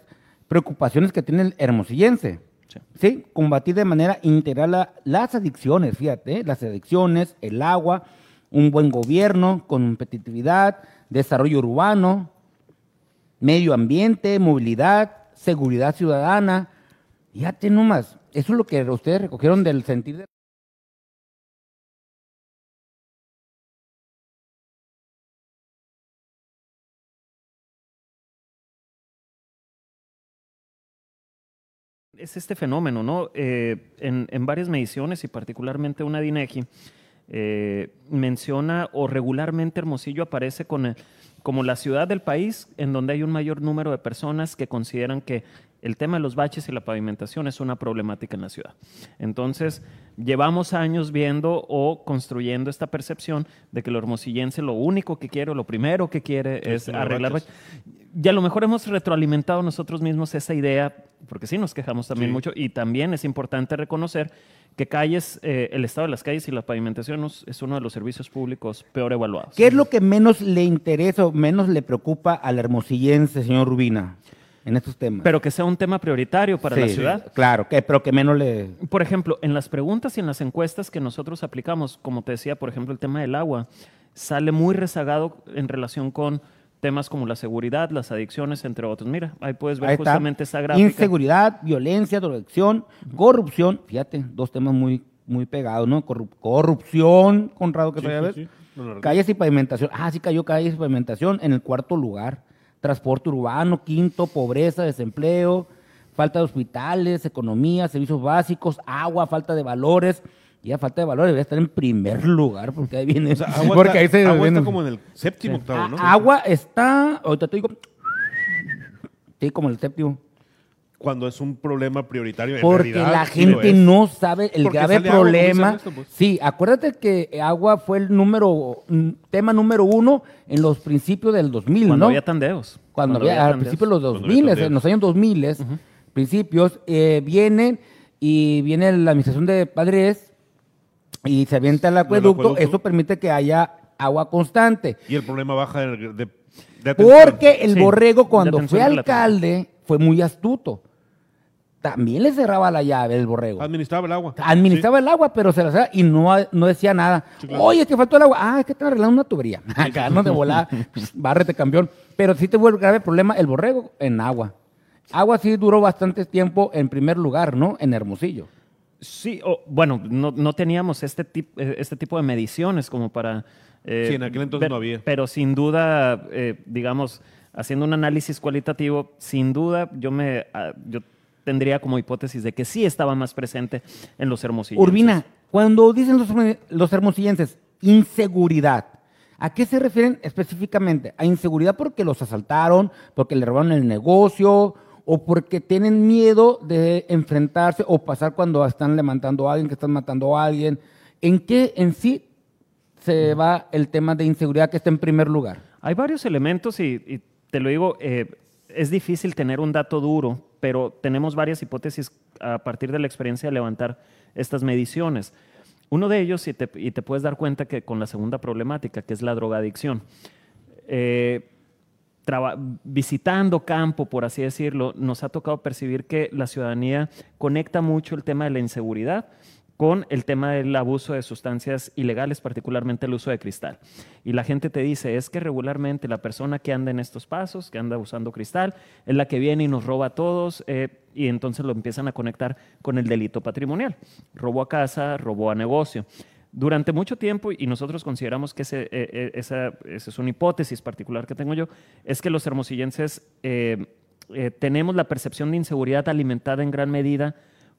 preocupaciones que tiene el hermosillense. Sí. Sí. Combatir de manera integral la- las adicciones, fíjate, ¿eh? las adicciones, el agua, un buen gobierno, competitividad, desarrollo urbano, medio ambiente, movilidad, seguridad ciudadana. Fíjate nomás, eso es lo que ustedes recogieron del sentir de... es este fenómeno, ¿no? Eh, en, en varias mediciones y particularmente una de INEGI, eh, menciona o regularmente Hermosillo aparece con el- como la ciudad del país en donde hay un mayor número de personas que consideran que el tema de los baches y la pavimentación es una problemática en la ciudad. Entonces, llevamos años viendo o construyendo esta percepción de que el hermosillense lo único que quiere, o lo primero que quiere Es es arreglar baches. Y a lo mejor hemos retroalimentado nosotros mismos esa idea, porque sí nos quejamos también Sí. mucho, y también es importante reconocer que calles, eh, el estado de las calles y la pavimentación es- uno de los servicios públicos peor evaluados. ¿Qué es lo que menos le interesa o menos le preocupa al hermosillense, señor Rubina, en estos temas? Pero que sea un tema prioritario para la Sí, ciudad. Claro, que, pero que menos le... Por ejemplo, en las preguntas y en las encuestas que nosotros aplicamos, como te decía, por ejemplo, el tema del agua, sale muy rezagado en relación con temas como la seguridad, las adicciones, entre otros. Mira, ahí puedes ver Ahí está. justamente esa gráfica. Inseguridad, violencia, drogadicción, corrupción. Fíjate, dos temas muy, muy pegados, ¿no? Corru- corrupción, Conrado, que Sí, todavía sí, ves. sí. No. Calles y pavimentación. Ah, sí cayó calles y pavimentación en el cuarto lugar. Transporte urbano, quinto, pobreza, desempleo, falta de hospitales, economía, servicios básicos, agua, falta de valores. Y a falta de valores debe estar en primer lugar, porque ahí viene. O sea, agua, porque está, ahí se agua viene- está como en el séptimo, octavo, ¿no? Agua está, ahorita te digo, sí, como el séptimo. Cuando es un problema prioritario. en Porque realidad, la gente no sabe el Porque grave problema. Pues. Sí, acuérdate que agua fue el número, mm, tema número uno en los principios del 2000, Cuando ¿no? había tandeos. Cuando, había, al tandeos. principio de los Cuando 2000, había en los años 2000, principios, eh, vienen y viene la administración de Padres y se avienta el acueducto, acueducto. eso permite que haya agua constante. Y el problema baja de, de-. Porque el Sí, borrego cuando fue relativa. alcalde fue muy astuto. También le cerraba la llave el borrego. Administraba el agua. Administraba el agua, pero se la cerraba y no, no decía nada. Oye, es que faltó el agua. Ah, es que están arreglando una tubería. Acá no de volada, bárrete campeón. Pero sí te vuelve grave problema el borrego en agua. Agua sí duró bastante tiempo en primer lugar, ¿no? En Hermosillo. Sí, o, bueno, no, no teníamos este, tip- eh, este tipo de mediciones como para... eh, Sí, en aquel entonces ver- no había. Pero sin duda, eh, digamos, haciendo un análisis cualitativo, sin duda yo me ah, yo tendría como hipótesis de que sí estaba más presente en los hermosillos. Urbina, cuando dicen los, los hermosillenses inseguridad, ¿a qué se refieren específicamente? ¿A inseguridad porque los asaltaron, porque le robaron el negocio o porque tienen miedo de enfrentarse o pasar cuando están levantando a alguien, que están matando a alguien? ¿En qué en sí se va el tema de inseguridad que está en primer lugar? Hay varios elementos y, y te lo digo, eh, es difícil tener un dato duro, pero tenemos varias hipótesis a partir de la experiencia de levantar estas mediciones. Uno de ellos, y te, y te puedes dar cuenta que con la segunda problemática, que es la drogadicción. Eh, visitando campo, por así decirlo, nos ha tocado percibir que la ciudadanía conecta mucho el tema de la inseguridad con el tema del abuso de sustancias ilegales, particularmente el uso de cristal. Y la gente te dice, es que regularmente la persona que anda en estos pasos, que anda usando cristal, es la que viene y nos roba a todos, eh, y entonces lo empiezan a conectar con el delito patrimonial. Robo a casa, robo a negocio. Durante mucho tiempo, y nosotros consideramos que ese, eh, eh, esa, esa es una hipótesis particular que tengo yo, es que los hermosillenses eh, eh, tenemos la percepción de inseguridad alimentada en gran medida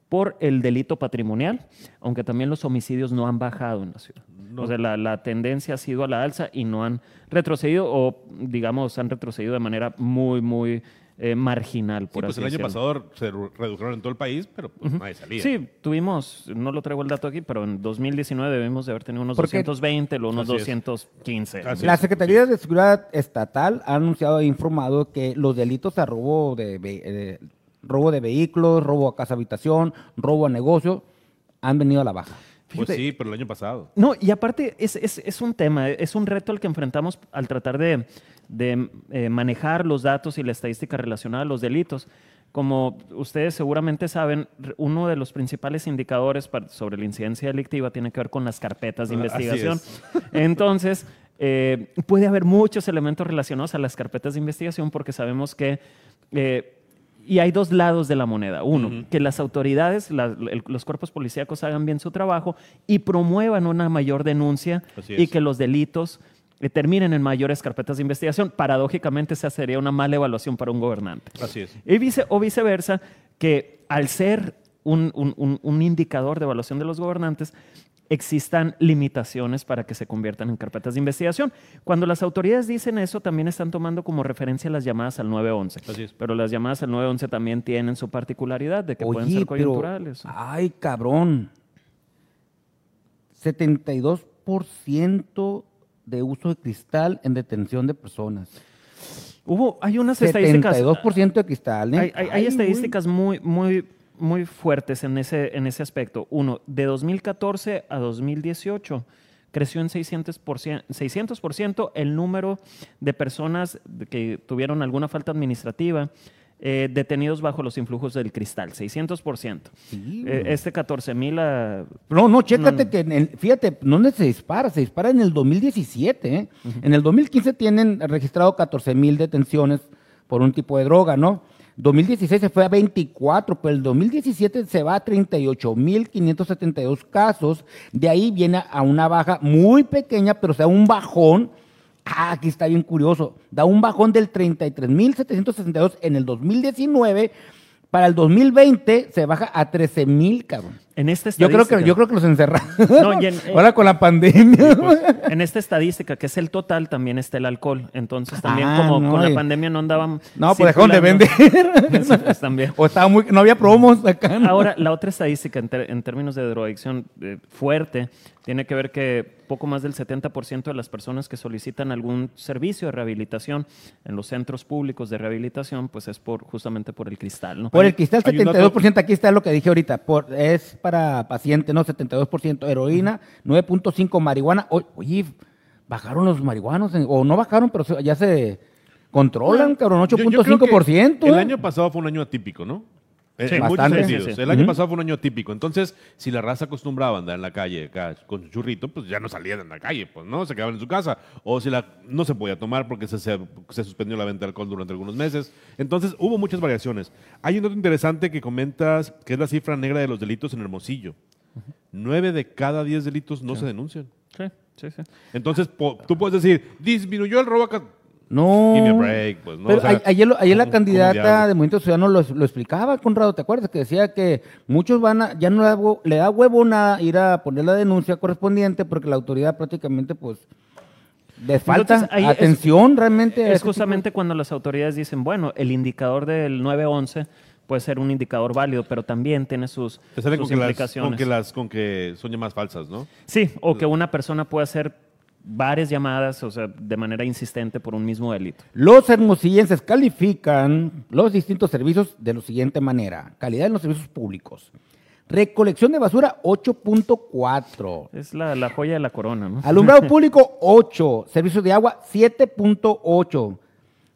por el delito patrimonial, aunque también los homicidios no han bajado en la ciudad. O sea, la, la tendencia ha sido a la alza y no han retrocedido o, digamos, han retrocedido de manera muy, muy eh, marginal, Sí, por pues así el año decirlo. pasado se redujeron en todo el país, pero pues, nadie salía. Sí, tuvimos, no lo traigo el dato aquí, pero en 2019 debimos de haber tenido unos Porque- 220, luego unos Así es. 215. Así La. Secretaría de Seguridad Estatal ha anunciado e informado que los delitos a robo de, eh, robo de vehículos, robo a casa habitación, robo a negocio, han venido a la baja. Pues sí, pero el año pasado. No, y aparte es, es- es un tema, es un reto al que enfrentamos al tratar de, de, eh, manejar los datos y la estadística relacionada a los delitos. Como ustedes seguramente saben, uno de los principales indicadores sobre la incidencia delictiva tiene que ver con las carpetas de Ah, investigación. es. Entonces, eh, puede haber muchos elementos relacionados a las carpetas de investigación porque sabemos que... eh, y hay dos lados de la moneda. Uno, que las autoridades, la- los cuerpos policíacos hagan bien su trabajo y promuevan una mayor denuncia y que los delitos eh, terminen en mayores carpetas de investigación. Paradójicamente, esa sería una mala evaluación para un gobernante. Así es. Y vice- o viceversa, que al ser un, un- un- un indicador de evaluación de los gobernantes, existan limitaciones para que se conviertan en carpetas de investigación. Cuando las autoridades dicen eso, también están tomando como referencia las llamadas al 911. Así es. Pero las llamadas al 911 también tienen su particularidad de que pueden ser pero, coyunturales. ay, cabrón. 72% de uso de cristal en detención de personas. Hubo, hay unas estadísticas. 72% de cristal. ¿eh? Hay, hay- hay Ay, estadísticas muy, muy, muy fuertes en ese, en ese aspecto. Uno, de 2014 a 2018 creció en 600%, 600% el número de personas que tuvieron alguna falta administrativa eh, detenidos bajo los influjos del cristal. 600%. Sí, Eh, este 14 mil... ah, No, no, chécate no. que, en el- fíjate, ¿dónde se dispara? Se dispara en el 2017. ¿eh? En el 2015 tienen registrado 14 mil detenciones por un tipo de droga, ¿no? 2016 se fue a 24, pero el 2017 se va a 38.572 casos. De ahí viene a una baja muy pequeña, pero o sea, un bajón. Ah, aquí está bien curioso. Da un bajón del 33.762 en el 2019. Para el 2020 se baja a 13.000, cabrón. En esta Yo creo que yo creo que los encerraron. No, en- Ahora con la pandemia. En esta estadística, que es el total, también está el alcohol. Entonces, también Ah, como no, con la pandemia no andaban. no, pues dejaron de vender. Sí, pues, también. o estaba muy no había promos acá. ¿no? Ahora, la otra estadística en, ter- en términos de drogadicción eh, fuerte tiene que ver que poco más del 70% de las personas que solicitan algún servicio de rehabilitación en los centros públicos de rehabilitación, pues es por justamente por el cristal, ¿no? por el cristal hay un dato- 72%, aquí está lo que dije ahorita, por, es para paciente, no 72% heroína, 9.5 marihuana. O- Oye, bajaron los marihuanos en- o no bajaron, pero ya se controlan, cabrón, Yo- yo creo que 8.5%. El ¿eh? año pasado fue un año atípico, ¿no? En- Sí, en muchos sentidos. Sí, sí, sí. El año pasado fue un año atípico. Entonces, si la raza acostumbraba a andar en la calle acá con su churrito, pues ya no salían en la calle, pues no, se quedaban en su casa. O si la no se podía tomar porque se, se, se suspendió la venta de alcohol durante algunos meses. Entonces, hubo muchas variaciones. Hay un dato interesante que comentas, que es la cifra negra de los delitos en Hermosillo. Nueve de cada diez delitos no se denuncian. Sí, sí, sí. Entonces, tú puedes decir, disminuyó el robo acá. No. Give me a break, pues, ¿no? Pero O sea, ayer, lo- ayer la ¿cómo- cómo candidata de Movimiento Ciudadano lo, lo explicaba, Conrado, ¿te acuerdas? Que decía que muchos van a, ya no le da, hue- le da huevona ir a poner la denuncia correspondiente porque la autoridad prácticamente, pues, les falta Entonces, ahí es- atención realmente. a Es ese tipo- justamente cuando las autoridades dicen, bueno, el indicador del 911 puede ser un indicador válido, pero también tiene sus, con que, las, implicaciones. con, que las, con que son llamadas falsas, ¿no? Sí, o que una persona puede hacer varias llamadas, o sea, de manera insistente por un mismo delito. Los hermosillenses califican los distintos servicios de la siguiente manera. Calidad en los servicios públicos. Recolección de basura, 8.4. Es la, la joya de la corona, ¿no? Alumbrado público, 8. Servicios de agua, 7.8.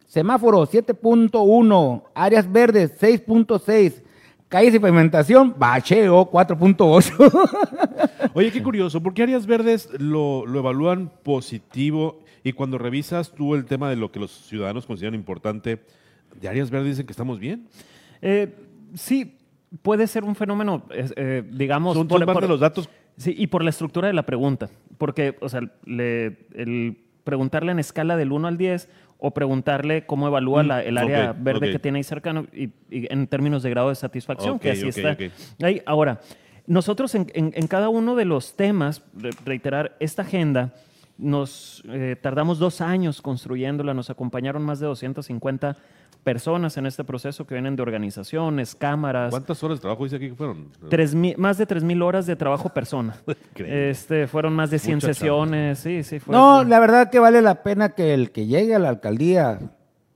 Semáforo, 7.1. Áreas verdes, 6.6. Calles y pavimentación, bacheo, 4.8. Oye, qué curioso, ¿por qué áreas verdes lo, lo evalúan positivo y cuando revisas tú el tema de lo que los ciudadanos consideran importante, de áreas verdes dicen que estamos bien? Eh, sí, puede ser un fenómeno, eh, digamos... Son, por- son parte por- de los datos. Sí, y por la estructura de la pregunta. Porque, o sea, le- el preguntarle en escala del 1 al 10 o preguntarle cómo evalúa Mm, la- el área verde que tiene ahí cercano y, y en términos de grado de satisfacción, que así está. Ahí, ahora, nosotros en, en- en cada uno de los temas, re- reiterar, esta agenda, nos eh, tardamos dos años construyéndola, nos acompañaron más de 250 personas en este proceso que vienen de organizaciones, cámaras, ¿Cuántas horas de trabajo dice aquí que fueron? Tres mil- más de 3.000 horas de trabajo persona. Este, fueron más de 100 Mucha chamba. sesiones, sí, sí. Fue, no, la verdad que vale la pena que el que llegue a la alcaldía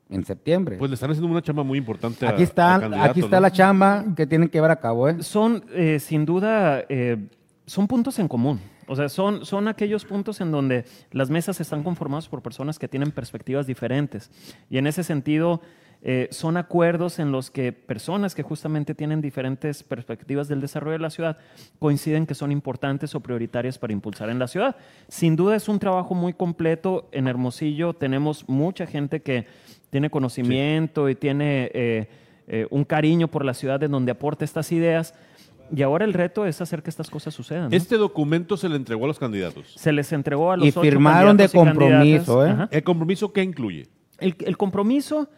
en septiembre. Pues le están haciendo una chamba muy importante aquí está, aquí está ¿no? la chamba que tienen que llevar a cabo, ¿eh? Son, eh, sin duda, eh, son puntos en común. O sea, son, son aquellos puntos en donde las mesas están conformadas por personas que tienen perspectivas diferentes. Y en ese sentido, eh, son acuerdos en los que personas que justamente tienen diferentes perspectivas del desarrollo de la ciudad coinciden que son importantes o prioritarias para impulsar en la ciudad. Sin duda es un trabajo muy completo. En Hermosillo tenemos mucha gente que tiene conocimiento y tiene eh, eh, un cariño por la ciudad en donde aporta estas ideas. Y ahora el reto es hacer que estas cosas sucedan. ¿no? Este documento se le entregó a los candidatos. Se les entregó a los Y ocho firmaron de compromiso, ¿eh? ¿El compromiso qué incluye? El, el compromiso,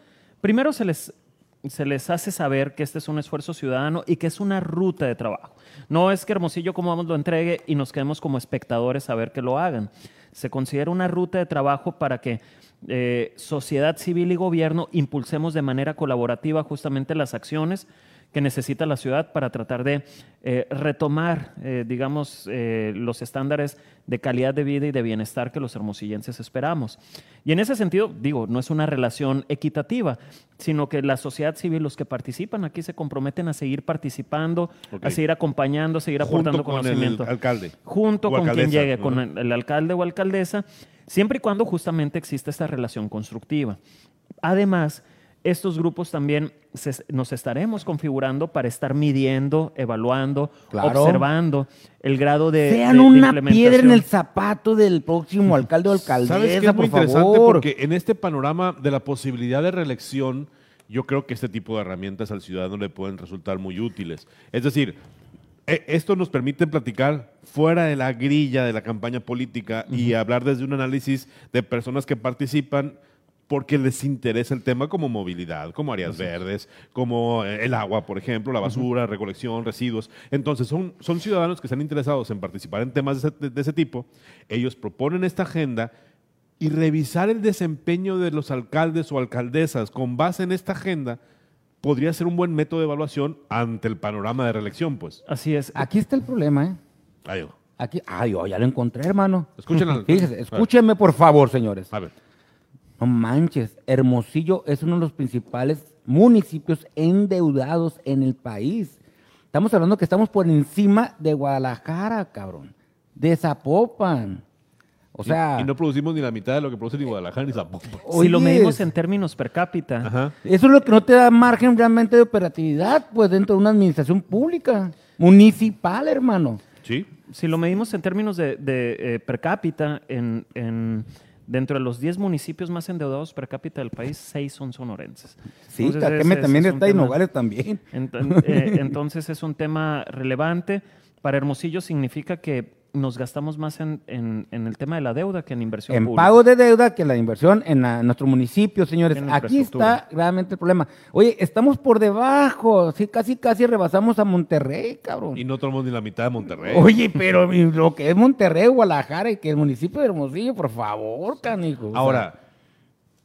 primero se les se les hace saber que este es un esfuerzo ciudadano y que es una ruta de trabajo. No es que Hermosillo, como vamos, lo entregue y nos quedemos como espectadores a ver que lo hagan. Se considera una ruta de trabajo para que eh, sociedad civil y gobierno impulsemos de manera colaborativa justamente las acciones que necesita la ciudad para tratar de eh, retomar, eh, digamos, eh, los estándares de calidad de vida y de bienestar que los hermosillenses esperamos. Y en ese sentido, digo, no es una relación equitativa, sino que la sociedad civil, los que participan aquí, se comprometen a seguir participando, a seguir acompañando, a seguir Junto aportando con el alcalde. junto O con quien llegue, con el, el alcalde o alcaldesa, siempre y cuando justamente exista esta relación constructiva. Además, estos grupos también se- nos estaremos configurando para estar midiendo, evaluando, Claro. observando el grado de, Sean de- de una piedra en implementación. el zapato del próximo alcalde o alcaldesa, ¿Sabes qué es muy por interesante? favor. Porque en este panorama de la posibilidad de reelección, yo creo que este tipo de herramientas al ciudadano le pueden resultar muy útiles. Es decir, e- esto nos permite platicar fuera de la grilla de la campaña política y hablar desde un análisis de personas que participan porque les interesa el tema como movilidad, como áreas verdes, como eh, el agua, por ejemplo, la basura, recolección, residuos. Entonces, son, son ciudadanos que están interesados en participar en temas de ese, de- ese tipo. Ellos proponen esta agenda y revisar el desempeño de los alcaldes o alcaldesas con base en esta agenda podría ser un buen método de evaluación ante el panorama de reelección, pues. Así es. Aquí está el problema, ¿eh? Ahí va. Aquí, ay, oh, ya lo encontré, hermano. Escuchen al- Fíjese, escúchenme por favor, señores. A ver. No manches, Hermosillo es uno de los principales municipios endeudados en el país. Estamos hablando que estamos por encima de Guadalajara, cabrón. De Zapopan. O sea, y, y no producimos ni la mitad de lo que produce ni Guadalajara ni Zapopan. si lo medimos en términos per cápita, Ajá. Eso es lo que no te da margen realmente de operatividad, pues dentro de una administración pública, municipal, hermano. ¿Sí? si lo medimos en términos de, de, eh, per cápita, en, en- dentro de los 10 municipios más endeudados per cápita del país, 6 son sonorenses. Sí, Entonces, también es está y Nogales también. Ent- eh, entonces es un tema relevante. Para Hermosillo significa que nos gastamos más en, en- en el tema de la deuda que en inversión En pública. pago de deuda que la inversión en la- nuestro municipio, señores. En Aquí está realmente el problema. Oye, estamos por debajo. Sí, casi, casi rebasamos a Monterrey, cabrón. Y no tomamos ni la mitad de Monterrey. Oye, pero lo que es Monterrey, Guadalajara y que el municipio de Hermosillo, por favor, canijo. Ahora,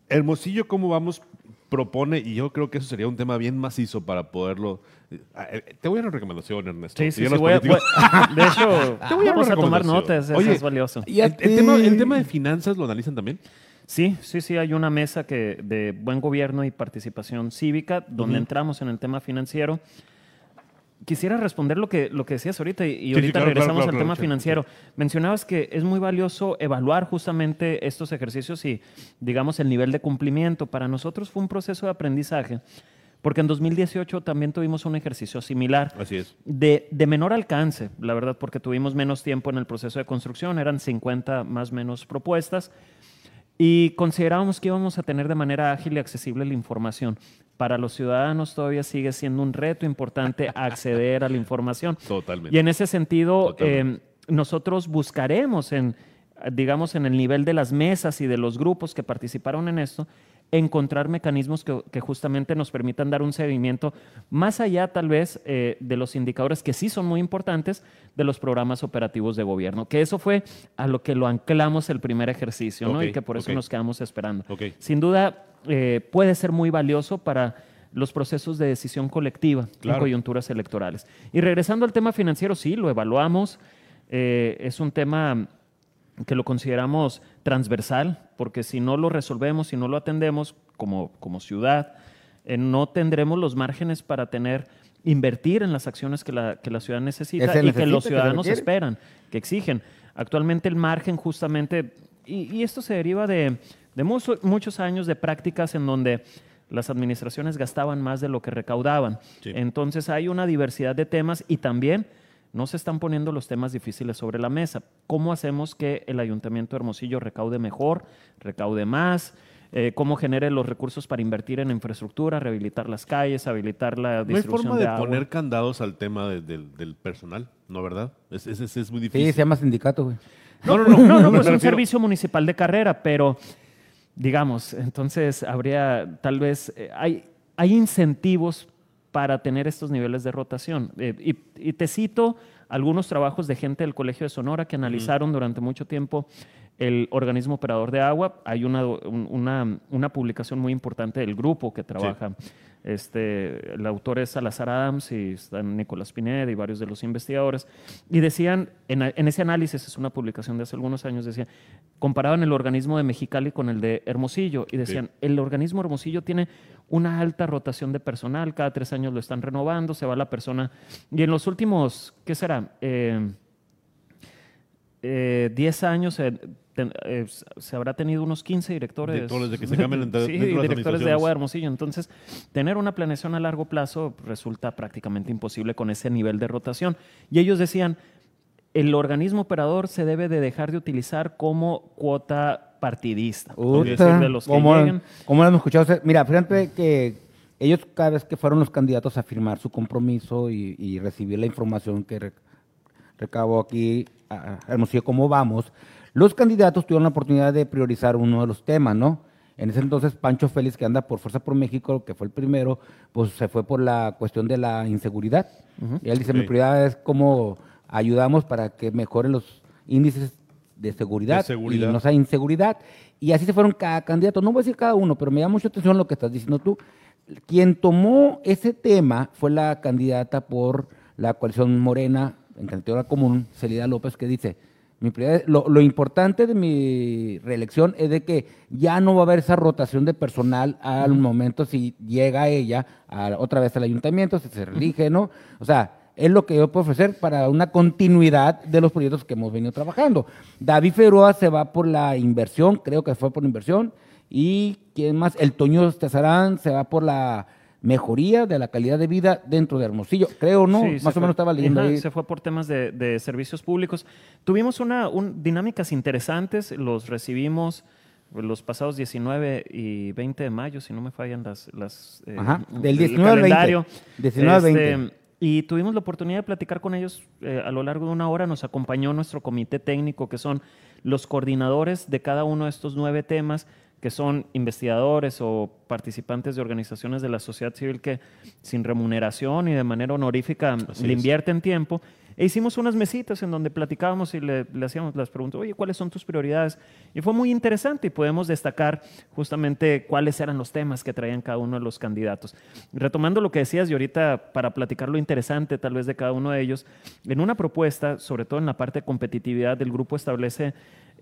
Hermosillo, ¿cómo vamos? Propone, y yo creo que eso sería un tema bien macizo para poderlo. eh, Te voy a dar una recomendación, Ernesto. Sí, sí, sí. Voy a- de hecho, Te voy a vamos a tomar notas. Eso Oye, es valioso. ¿Y el, el tema, el tema de finanzas lo analizan también? Sí, sí, sí, hay una mesa que, de buen gobierno y participación cívica donde entramos en el tema financiero. Quisiera responder lo que, lo que decías ahorita y, y sí, ahorita claro, regresamos claro, al tema financiero. Mencionabas que es muy valioso evaluar justamente estos ejercicios y, digamos, el nivel de cumplimiento. Para nosotros fue un proceso de aprendizaje porque en 2018 también tuvimos un ejercicio similar Así es. de, de menor alcance, la verdad, porque tuvimos menos tiempo en el proceso de construcción, eran 50 más o menos propuestas, y considerábamos que íbamos a tener de manera ágil y accesible la información. Para los ciudadanos todavía sigue siendo un reto importante acceder a la información. Totalmente. Y en ese sentido, eh, nosotros buscaremos en, digamos, en el nivel de las mesas y de los grupos que participaron en esto, encontrar mecanismos que, que justamente nos permitan dar un seguimiento más allá tal vez eh, de los indicadores que sí son muy importantes de los programas operativos de gobierno, que eso fue a lo que lo anclamos el primer ejercicio, ¿no? Y que por eso nos quedamos esperando. Sin duda, eh, puede ser muy valioso para los procesos de decisión colectiva Claro. en coyunturas electorales. Y regresando al tema financiero, sí, lo evaluamos. eh, es un tema que lo consideramos transversal, porque si no lo resolvemos, si no lo atendemos como, como ciudad, eh, no tendremos los márgenes para tener invertir en las acciones que la, que la ciudad necesita y que necesita, los que ciudadanos esperan, que exigen. Actualmente el margen justamente, y, y esto se deriva de, de mucho- muchos años de prácticas en donde las administraciones gastaban más de lo que recaudaban. Sí. Entonces hay una diversidad de temas y también no se están poniendo los temas difíciles sobre la mesa. ¿Cómo hacemos que el Ayuntamiento de Hermosillo recaude mejor, recaude más? Eh, ¿Cómo genere los recursos para invertir en infraestructura, rehabilitar las calles, habilitar la No hay distribución forma de, poner candados al tema de- del, del personal, ¿no, verdad? Es, es, es- es muy Sí, difícil. se llama sindicato, güey. No, no, no. No, no, pues un servicio municipal de carrera, pero digamos, entonces habría tal vez, eh, hay, hay incentivos para tener estos niveles de rotación. Eh, y, y te cito algunos trabajos de gente del Colegio de Sonora que analizaron durante mucho tiempo el organismo operador de agua. Hay una, un- una, una publicación muy importante del grupo que trabaja. Este, el autor es Salazar Adams y están Nicolás Pineda y varios de los investigadores. Y decían, en ese análisis, es una publicación de hace algunos años, decían, comparaban el organismo de Mexicali con el de Hermosillo y decían, el organismo Hermosillo tiene una alta rotación de personal, cada tres años lo están renovando, se va la persona. Y en los últimos, ¿qué será? Eh, eh, 10 años eh, ten- eh, se habrá tenido unos 15 directores. Directores de que se cambian entre- sí, directores de agua de Hermosillo. Entonces, tener una planeación a largo plazo resulta prácticamente imposible con ese nivel de rotación. Y ellos decían, el organismo operador se debe de dejar de utilizar como cuota partidista. Uta, decir, de los que ¿cómo, lleguen. cómo lo hemos escuchado? O sea, Mira, fíjate que ellos cada vez que fueron los candidatos a firmar su compromiso y, y recibir la información que re- recabó aquí a a Hermosillo, cómo vamos, los candidatos tuvieron la oportunidad de priorizar uno de los temas, ¿no? En ese entonces, Pancho Félix, que anda por Fuerza por México, que fue el primero, pues se fue por la cuestión de la inseguridad. Y él dice, mi prioridad es cómo ayudamos para que mejoren los índices de seguridad, De seguridad. y no sea inseguridad. Y así se fueron cada candidato. No voy a decir cada uno, pero me llama mucha atención lo que estás diciendo tú. Quien tomó ese tema fue la candidata por la coalición Morena en candidatura común, Celida López, que dice, mi prioridad- lo, lo importante de mi reelección es de que ya no va a haber esa rotación de personal al momento si llega ella a- otra vez al ayuntamiento, si se reelige, ¿no? O sea, es lo que yo puedo ofrecer para una continuidad de los proyectos que hemos venido trabajando. David Figueroa se va por la inversión, creo que fue por inversión, y quién más, el Toño Tezarán se va por la mejoría de la calidad de vida dentro de Hermosillo, creo, ¿no? Sí, más o fue- menos estaba leyendo Ajá, ahí. Se fue por temas de, de servicios públicos. Tuvimos una, un- dinámicas interesantes, los recibimos los pasados 19 y 20 de mayo, si no me fallan las... las eh, Ajá, del el 19 al 20. calendario. 19 al Este, 20. Y tuvimos la oportunidad de platicar con ellos eh, a lo largo de una hora. Nos acompañó nuestro comité técnico, que son los coordinadores de cada uno de estos nueve temas, que son investigadores o participantes de organizaciones de la sociedad civil que sin remuneración y de manera honorífica Así le es. invierten tiempo. E hicimos unas mesitas en donde platicábamos y le, hacíamos las preguntas, oye, ¿cuáles son tus prioridades? Y fue muy interesante y podemos destacar justamente cuáles eran los temas que traían cada uno de los candidatos. Retomando lo que decías y ahorita para platicar lo interesante tal vez de cada uno de ellos, en una propuesta, sobre todo en la parte de competitividad, el grupo establece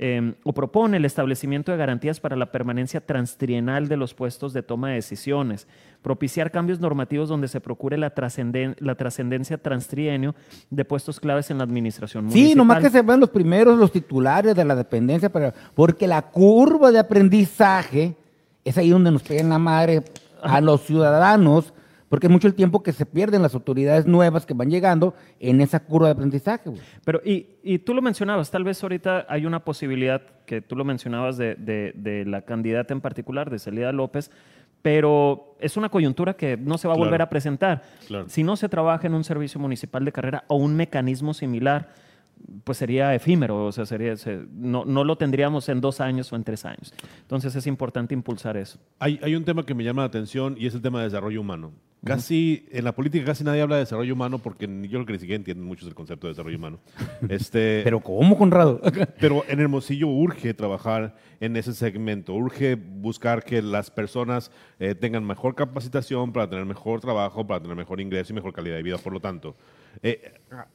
eh, o propone el establecimiento de garantías para la permanencia transtrienal de los puestos de toma de decisiones, propiciar cambios normativos donde se procure la, trascenden- la trascendencia transtrienio de puestos claves en la administración municipal. Sí, nomás que se van los primeros, los titulares de la dependencia, porque la curva de aprendizaje es ahí donde nos pegan la madre a los ciudadanos, porque es mucho el tiempo que se pierden las autoridades nuevas que van llegando en esa curva de aprendizaje. Pero, y, y tú lo mencionabas, tal vez ahorita hay una posibilidad que tú lo mencionabas de, de- de la candidata en particular, de Celida López, pero es una coyuntura que no se va a Claro. volver a presentar. Claro. Si no se trabaja en un servicio municipal de carrera o un mecanismo similar, pues sería efímero, o sea, sería, se- no, no lo tendríamos en dos años o en tres años. Entonces es importante impulsar eso. Hay, hay un tema que me llama la atención y es el tema de desarrollo humano. Casi, en la política casi nadie habla de desarrollo humano porque ni- yo creo que ni siquiera entienden mucho el concepto de desarrollo humano. Este, Pero ¿cómo, Conrado? Pero en Hermosillo urge trabajar en ese segmento, urge buscar que las personas eh, tengan mejor capacitación para tener mejor trabajo, para tener mejor ingreso y mejor calidad de vida. Por lo tanto, eh,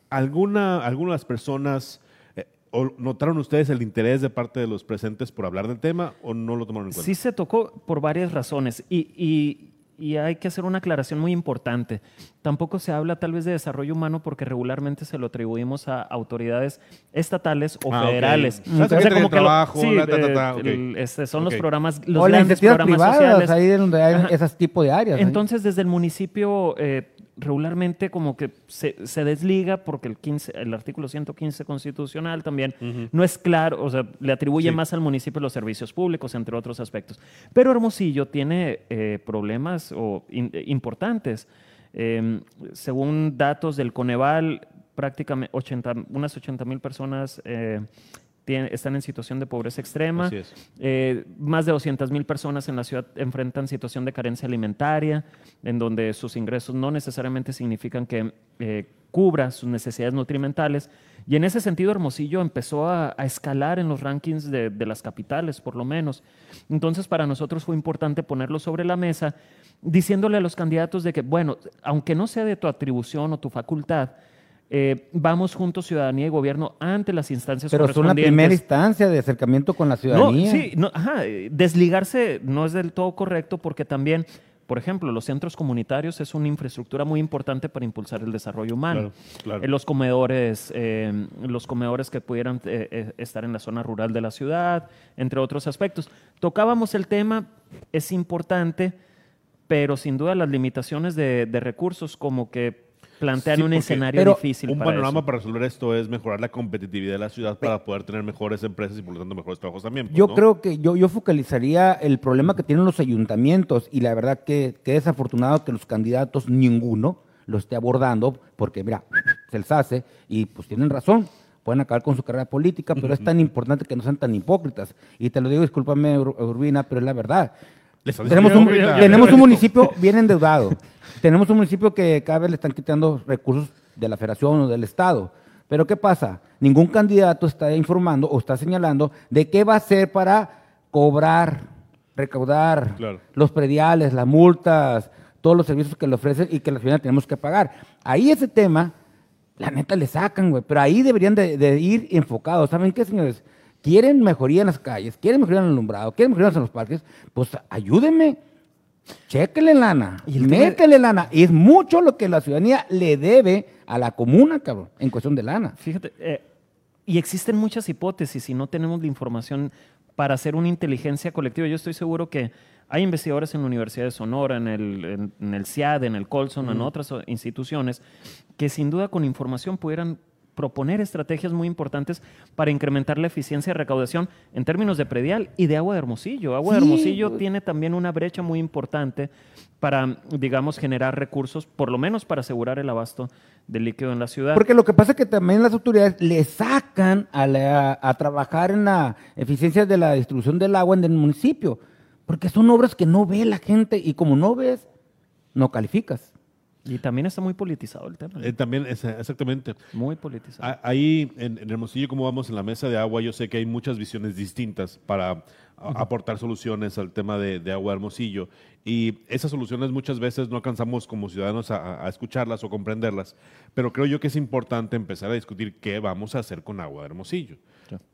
¿alguna, ¿alguna de las personas eh, o notaron ustedes el interés de parte de los presentes por hablar del tema o no lo tomaron en cuenta? Sí se tocó por varias razones y, y- y hay que hacer una aclaración muy importante. Tampoco se habla tal vez de desarrollo humano porque regularmente se lo atribuimos a autoridades estatales o Ah, federales. Secretaría de Trabajo, la ta, ta, ta, ok. el- este, son los Ok. programas, los o las grandes programas privadas, sociales. ahí es donde hay Ajá. ese tipo de áreas. ahí. Entonces, desde el municipio, eh, regularmente como que se, se desliga porque el, 15, el artículo 115 constitucional también no es claro, o sea, le atribuye Sí. más al municipio los servicios públicos, entre otros aspectos. Pero Hermosillo tiene eh, problemas o, in- eh, importantes. Eh, según datos del Coneval, prácticamente 80, unas 80 mil personas eh, están en situación de pobreza extrema. Eh, más de 200 mil personas en la ciudad enfrentan situación de carencia alimentaria, en donde sus ingresos no necesariamente significan que eh, cubra sus necesidades nutrimentales. Y en ese sentido, Hermosillo empezó a, a escalar en los rankings de, de las capitales, por lo menos. Entonces, para nosotros fue importante ponerlo sobre la mesa, diciéndole a los candidatos de que, bueno, aunque no sea de tu atribución o tu facultad, eh, vamos juntos, ciudadanía y gobierno, ante las instancias Pero son la correspondientes. primera instancia de acercamiento con la No, ciudadanía. sí, no, ajá, eh, desligarse no es del todo correcto porque también, por ejemplo, los centros comunitarios es una infraestructura muy importante para impulsar el desarrollo humano. Claro, claro. Eh, los comedores, eh, los comedores que pudieran estar en la zona rural de la ciudad, entre otros aspectos. Tocábamos el tema, es importante, pero sin duda las limitaciones de, de recursos como que plantean Sí, un escenario pero difícil. Un para panorama eso. para resolver esto es mejorar la competitividad de la ciudad para poder tener mejores empresas y por lo tanto mejores trabajos también. pues, Yo ¿no? creo que yo, yo focalizaría el problema que tienen los ayuntamientos y la verdad que, que desafortunado que los candidatos, ninguno, lo esté abordando, porque mira, se les hace y pues tienen razón, pueden acabar con su carrera política, pero es tan importante que no sean tan hipócritas. Y te lo digo, discúlpame, Ur- Urbina, pero es la verdad. Tenemos un, tenemos un municipio bien endeudado. tenemos un municipio que cada vez le están quitando recursos de la federación o del Estado. Pero ¿qué pasa? Ningún candidato está informando o está señalando de qué va a hacer para cobrar, recaudar Claro. los prediales, las multas, todos los servicios que le ofrecen y que la ciudad tenemos que pagar. Ahí ese tema, la neta le sacan, güey, pero ahí deberían de, de ir enfocados. ¿Saben qué, señores? Quieren mejoría en las calles, quieren mejoría en el alumbrado, quieren mejoría en los parques, pues ayúdenme. Chéquele lana, Y métele lana. Y es mucho lo que la ciudadanía le debe a la comuna, cabrón, en cuestión de lana. Fíjate, eh, y existen muchas hipótesis y no tenemos la información para hacer una inteligencia colectiva. Yo estoy seguro que hay investigadores en la Universidad de Sonora, en el, en, en el CIAD, en el Colson, en otras instituciones, que sin duda con información pudieran proponer estrategias muy importantes para incrementar la eficiencia de recaudación en términos de predial y de agua de Hermosillo. Agua de Hermosillo tiene también una brecha muy importante para, digamos, generar recursos, por lo menos para asegurar el abasto de líquido en la ciudad. Porque lo que pasa es que también las autoridades le sacan a, la- a trabajar en la eficiencia de la distribución del agua en el municipio. Porque son obras que no ve la gente y como no ves, no calificas. Y también está muy politizado el tema. Eh, también, es- exactamente. muy politizado. A- Ahí en, en Hermosillo, como vamos en la mesa de agua, yo sé que hay muchas visiones distintas para a- aportar soluciones al tema de, de agua Hermosillo. Y esas soluciones muchas veces no alcanzamos como ciudadanos a, a- escucharlas o comprenderlas. Pero creo yo que es importante empezar a discutir qué vamos a hacer con agua Hermosillo.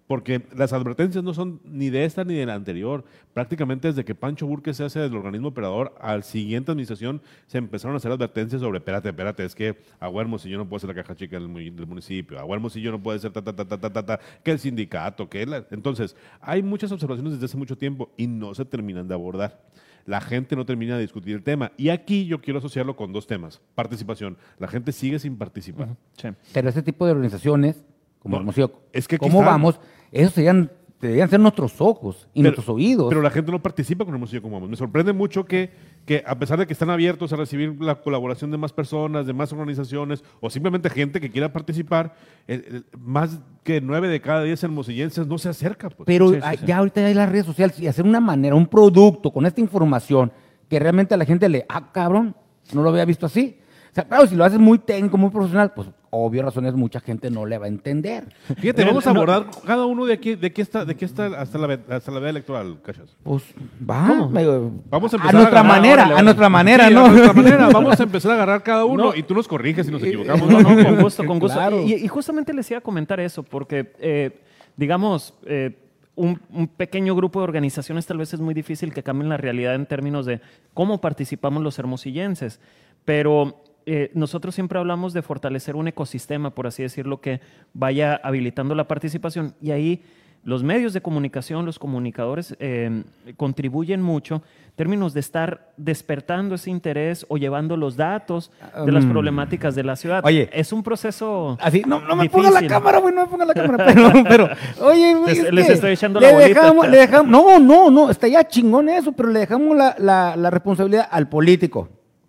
Porque las advertencias no son ni de esta ni de la anterior. Prácticamente desde que Pancho Burke se hace del organismo operador, al siguiente administración se empezaron a hacer advertencias sobre, espérate, espérate, es que Agua Hermosillo no puede ser la caja chica del, del municipio, Agua Hermosillo no puede ser ta, ta, ta, ta, ta, ta, ta, que el sindicato, que la... Entonces, hay muchas observaciones desde hace mucho tiempo y no se terminan de abordar. La gente no termina de discutir el tema. Y aquí yo quiero asociarlo con dos temas. Participación. La gente sigue sin participar. Sí. Pero ese tipo de organizaciones, como No, Hermosillo, es que ¿cómo está- vamos? Esos serían, deberían ser nuestros ojos y nuestros oídos. Pero la gente no participa con Hermosillo como vamos. Me sorprende mucho que, que a pesar de que están abiertos a recibir la colaboración de más personas, de más organizaciones, o simplemente gente que quiera participar, eh, eh, más que nueve de cada diez hermosillenses no se acerca. Pues. Pero Sí, sí, hay- sí. ya ahorita hay las redes sociales y hacer una manera, un producto con esta información que realmente a la gente le, ah, cabrón, no lo había visto así. O sea, claro, si lo haces muy técnico, muy profesional, pues obvio razones mucha gente no le va a entender. Fíjate, vamos a no. abordar cada uno de aquí, de aquí está, de aquí está hasta la, hasta la veda electoral, Cachas. Pues va, me- Vamos a a, empezar nuestra manera, a nuestra manera, Sí, ¿no? A nuestra manera. Vamos a empezar a agarrar cada uno No. y tú nos corriges si nos equivocamos. No, no, con gusto, con gusto. Claro. Y, y justamente les iba a comentar eso, porque, eh, digamos, eh, un, un pequeño grupo de organizaciones tal vez es muy difícil que cambien la realidad en términos de cómo participamos los hermosillenses, pero eh, nosotros siempre hablamos de fortalecer un ecosistema, por así decirlo, que vaya habilitando la participación y ahí los medios de comunicación, los comunicadores eh, contribuyen mucho en términos de estar despertando ese interés o llevando los datos de las Mm. problemáticas de la ciudad. Oye. es un proceso Así, no, no me ponga la cámara, güey, no me ponga la cámara. Pero, pero oye, güey. Les- es les estoy echando le la bolita. Dejamos, le dejamos, no, no, no, está ya chingón eso, pero le dejamos la, la, la responsabilidad al político.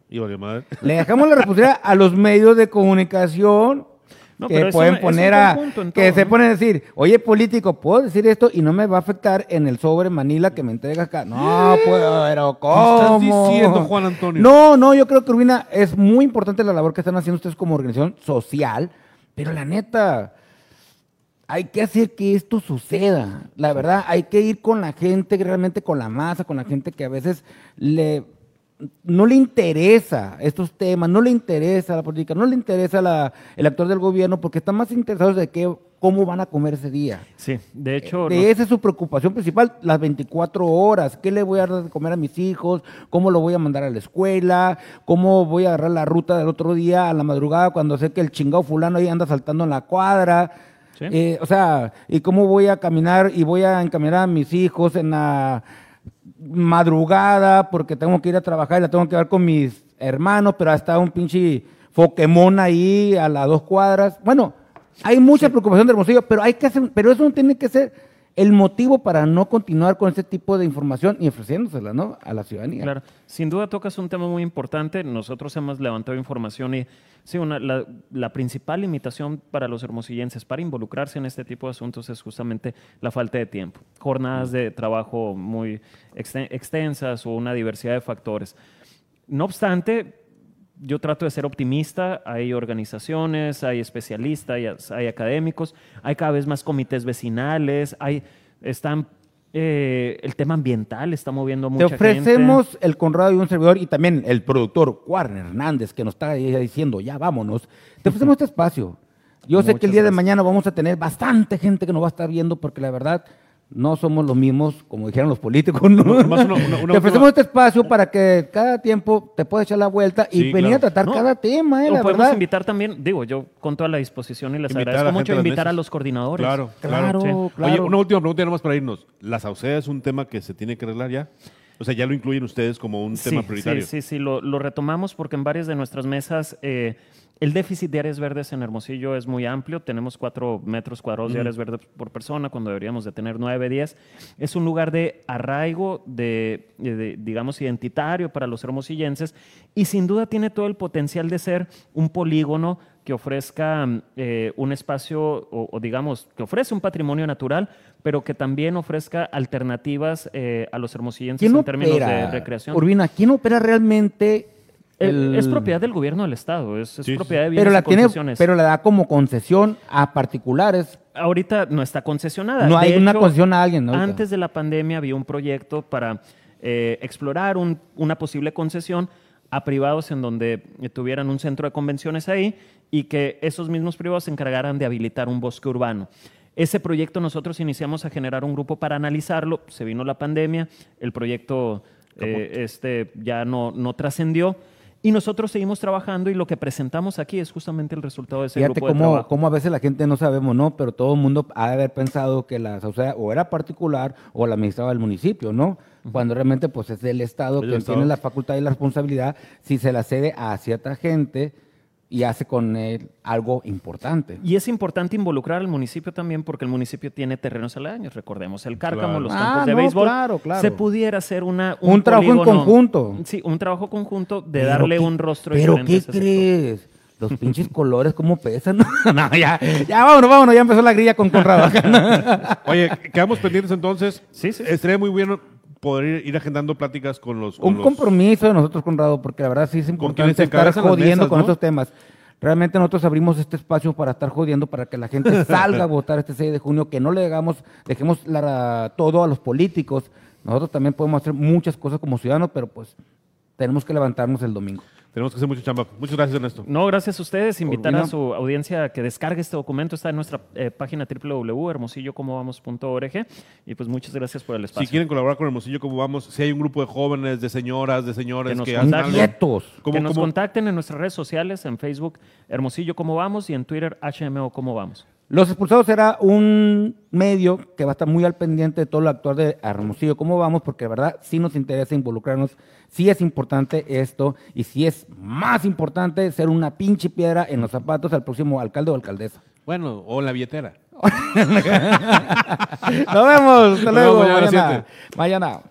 Y vale madre. Le dejamos la responsabilidad a los medios de comunicación. No, que pueden poner a que se ponen a decir, oye político, puedo decir esto y no me va a afectar en el sobre Manila que me entregas acá. No, pues, pero ¿cómo? estás diciendo, Juan Antonio? No, no, yo creo que Urbina es muy importante la labor que están haciendo ustedes como organización social, pero la neta, hay que hacer que esto suceda. La verdad, hay que ir con la gente, realmente con la masa, con la gente que a veces le no le interesa estos temas, no le interesa la política, no le interesa la- el actor del gobierno porque están más interesados de qué, cómo van a comer ese día. Sí, de hecho, De esa es su preocupación principal, las 24 horas. ¿Qué le voy a dar de comer a mis hijos? ¿Cómo lo voy a mandar a la escuela? ¿Cómo voy a agarrar la ruta del otro día a la madrugada cuando sé que el chingado fulano ahí anda saltando en la cuadra? Sí. Eh, o sea, ¿y cómo voy a caminar y voy a encaminar a mis hijos en la madrugada porque tengo que ir a trabajar y la tengo que ver con mis hermanos, pero hasta un pinche Pokémon ahí a las dos cuadras? Bueno, hay mucha preocupación de Hermosillo, pero hay que hacer, pero eso no tiene que ser el motivo para no continuar con ese tipo de información y ofreciéndosela, ¿no? A la ciudadanía. Claro, sin duda tocas un tema muy importante. Nosotros hemos levantado información y sí, una, la, la principal limitación para los hermosillenses para involucrarse en este tipo de asuntos es justamente la falta de tiempo. Jornadas de trabajo muy exten- extensas o una diversidad de factores. No obstante, yo trato de ser optimista. Hay organizaciones, hay especialistas, hay, hay académicos, hay cada vez más comités vecinales, hay, están, eh, el tema ambiental está moviendo Te mucha gente. ofrecemos el Conrado y un servidor y también el productor Warner Hernández que nos está diciendo, ya vámonos. Te ofrecemos este espacio. Yo sé que el día de mañana vamos a tener bastante gente que nos va a estar viendo porque la verdad no somos los mismos, como dijeron los políticos. ¿no? Nomás una- una- una te ofrecemos última- este espacio para que cada tiempo te puedas echar la vuelta y Sí, venir claro. a tratar No, cada tema, ¿eh? La podemos verdad. invitar también, digo, yo con toda la disposición y les Invitar agradezco mucho invitar a los coordinadores. Claro, Claro, claro. claro. Oye, una última pregunta ya nomás para irnos. ¿La sauceda es un tema que se tiene que arreglar ya? O sea, ya lo incluyen ustedes como un tema prioritario. Sí, sí, sí, lo, lo retomamos porque en varias de nuestras mesas eh, el déficit de áreas verdes en Hermosillo es muy amplio. Tenemos cuatro metros cuadrados de áreas verdes por persona cuando deberíamos de tener nueve, diez. Es un lugar de arraigo, de, de- de, digamos, identitario para los hermosillenses y sin duda tiene todo el potencial de ser un polígono que ofrezca eh, un espacio o, o digamos que ofrece un patrimonio natural, pero que también ofrezca alternativas eh, a los hermosillenses ¿Quién en términos de recreación. Urbina, ¿quién opera realmente? Eh, el- Es propiedad del gobierno del estado, es, es Sí, propiedad de bienes pero la y tiene, concesiones. pero la da como concesión a particulares. Ahorita no está concesionada. No hay De una hecho, concesión a alguien, ¿no? Antes de la pandemia había un proyecto para eh, explorar un- una posible concesión a privados en donde tuvieran un centro de convenciones ahí y que esos mismos privados se encargaran de habilitar un bosque urbano. Ese proyecto nosotros iniciamos a generar un grupo para analizarlo, se vino la pandemia, el proyecto eh, este, ya no, no trascendió y nosotros seguimos trabajando y lo que presentamos aquí es justamente el resultado de ese Fíjate grupo de cómo, trabajo. cómo a veces la gente no sabemos, ¿no? Pero todo el mundo ha de haber pensado que la sauceda o era particular o la administraba el municipio, ¿no? Cuando realmente pues es el Estado del tiene la facultad y la responsabilidad si se la cede a cierta gente y hace con él algo importante. Y es importante involucrar al municipio también porque el municipio tiene terrenos aledaños. Recordemos el cárcamo, Claro. los Ah, campos de no, béisbol. claro, claro. Se pudiera hacer una, Un trabajo en polígono- conjunto. Sí, un trabajo conjunto de Pero darle qué- un rostro ¿Pero diferente qué sector. crees? Los pinches colores, ¿cómo pesan? no, ya, ya vámonos, vámonos, ya empezó la grilla con Conrado. Oye, quedamos pendientes entonces. Sí, sí. Estaría muy bueno poder ir, agendando pláticas con los... con Un los- compromiso de nosotros, Conrado, porque la verdad sí es importante estar jodiendo mesas, con ¿no? estos temas. Realmente nosotros abrimos este espacio para estar jodiendo, para que la gente salga a votar este 6 de junio, que no le hagamos, dejemos la- todo a los políticos. Nosotros también podemos hacer muchas cosas como ciudadanos, pero pues tenemos que levantarnos el domingo. Tenemos que hacer mucho chamba. Muchas gracias, Ernesto. No, gracias a ustedes. Invitar a su audiencia a que descargue este documento. Está en nuestra eh, página www.hermosillocomovamos.org. Y pues muchas gracias por el espacio. Si quieren colaborar con Hermosillo, ¿cómo vamos? Si hay un grupo de jóvenes, de señoras, de señores Que nos que hacen algo, contacten. Inquietos. ¿cómo- que nos contacten en nuestras redes sociales, en Facebook Hermosillo Cómo Vamos y en Twitter HMO Cómo Vamos. Los expulsados será un medio que va a estar muy al pendiente de todo lo actual de Hermosillo. ¿Cómo vamos? Porque de verdad sí nos interesa involucrarnos, sí es importante esto y sí es más importante ser una pinche piedra en los zapatos al próximo alcalde o alcaldesa. Bueno, o la billetera. Nos vemos, hasta luego, mañana.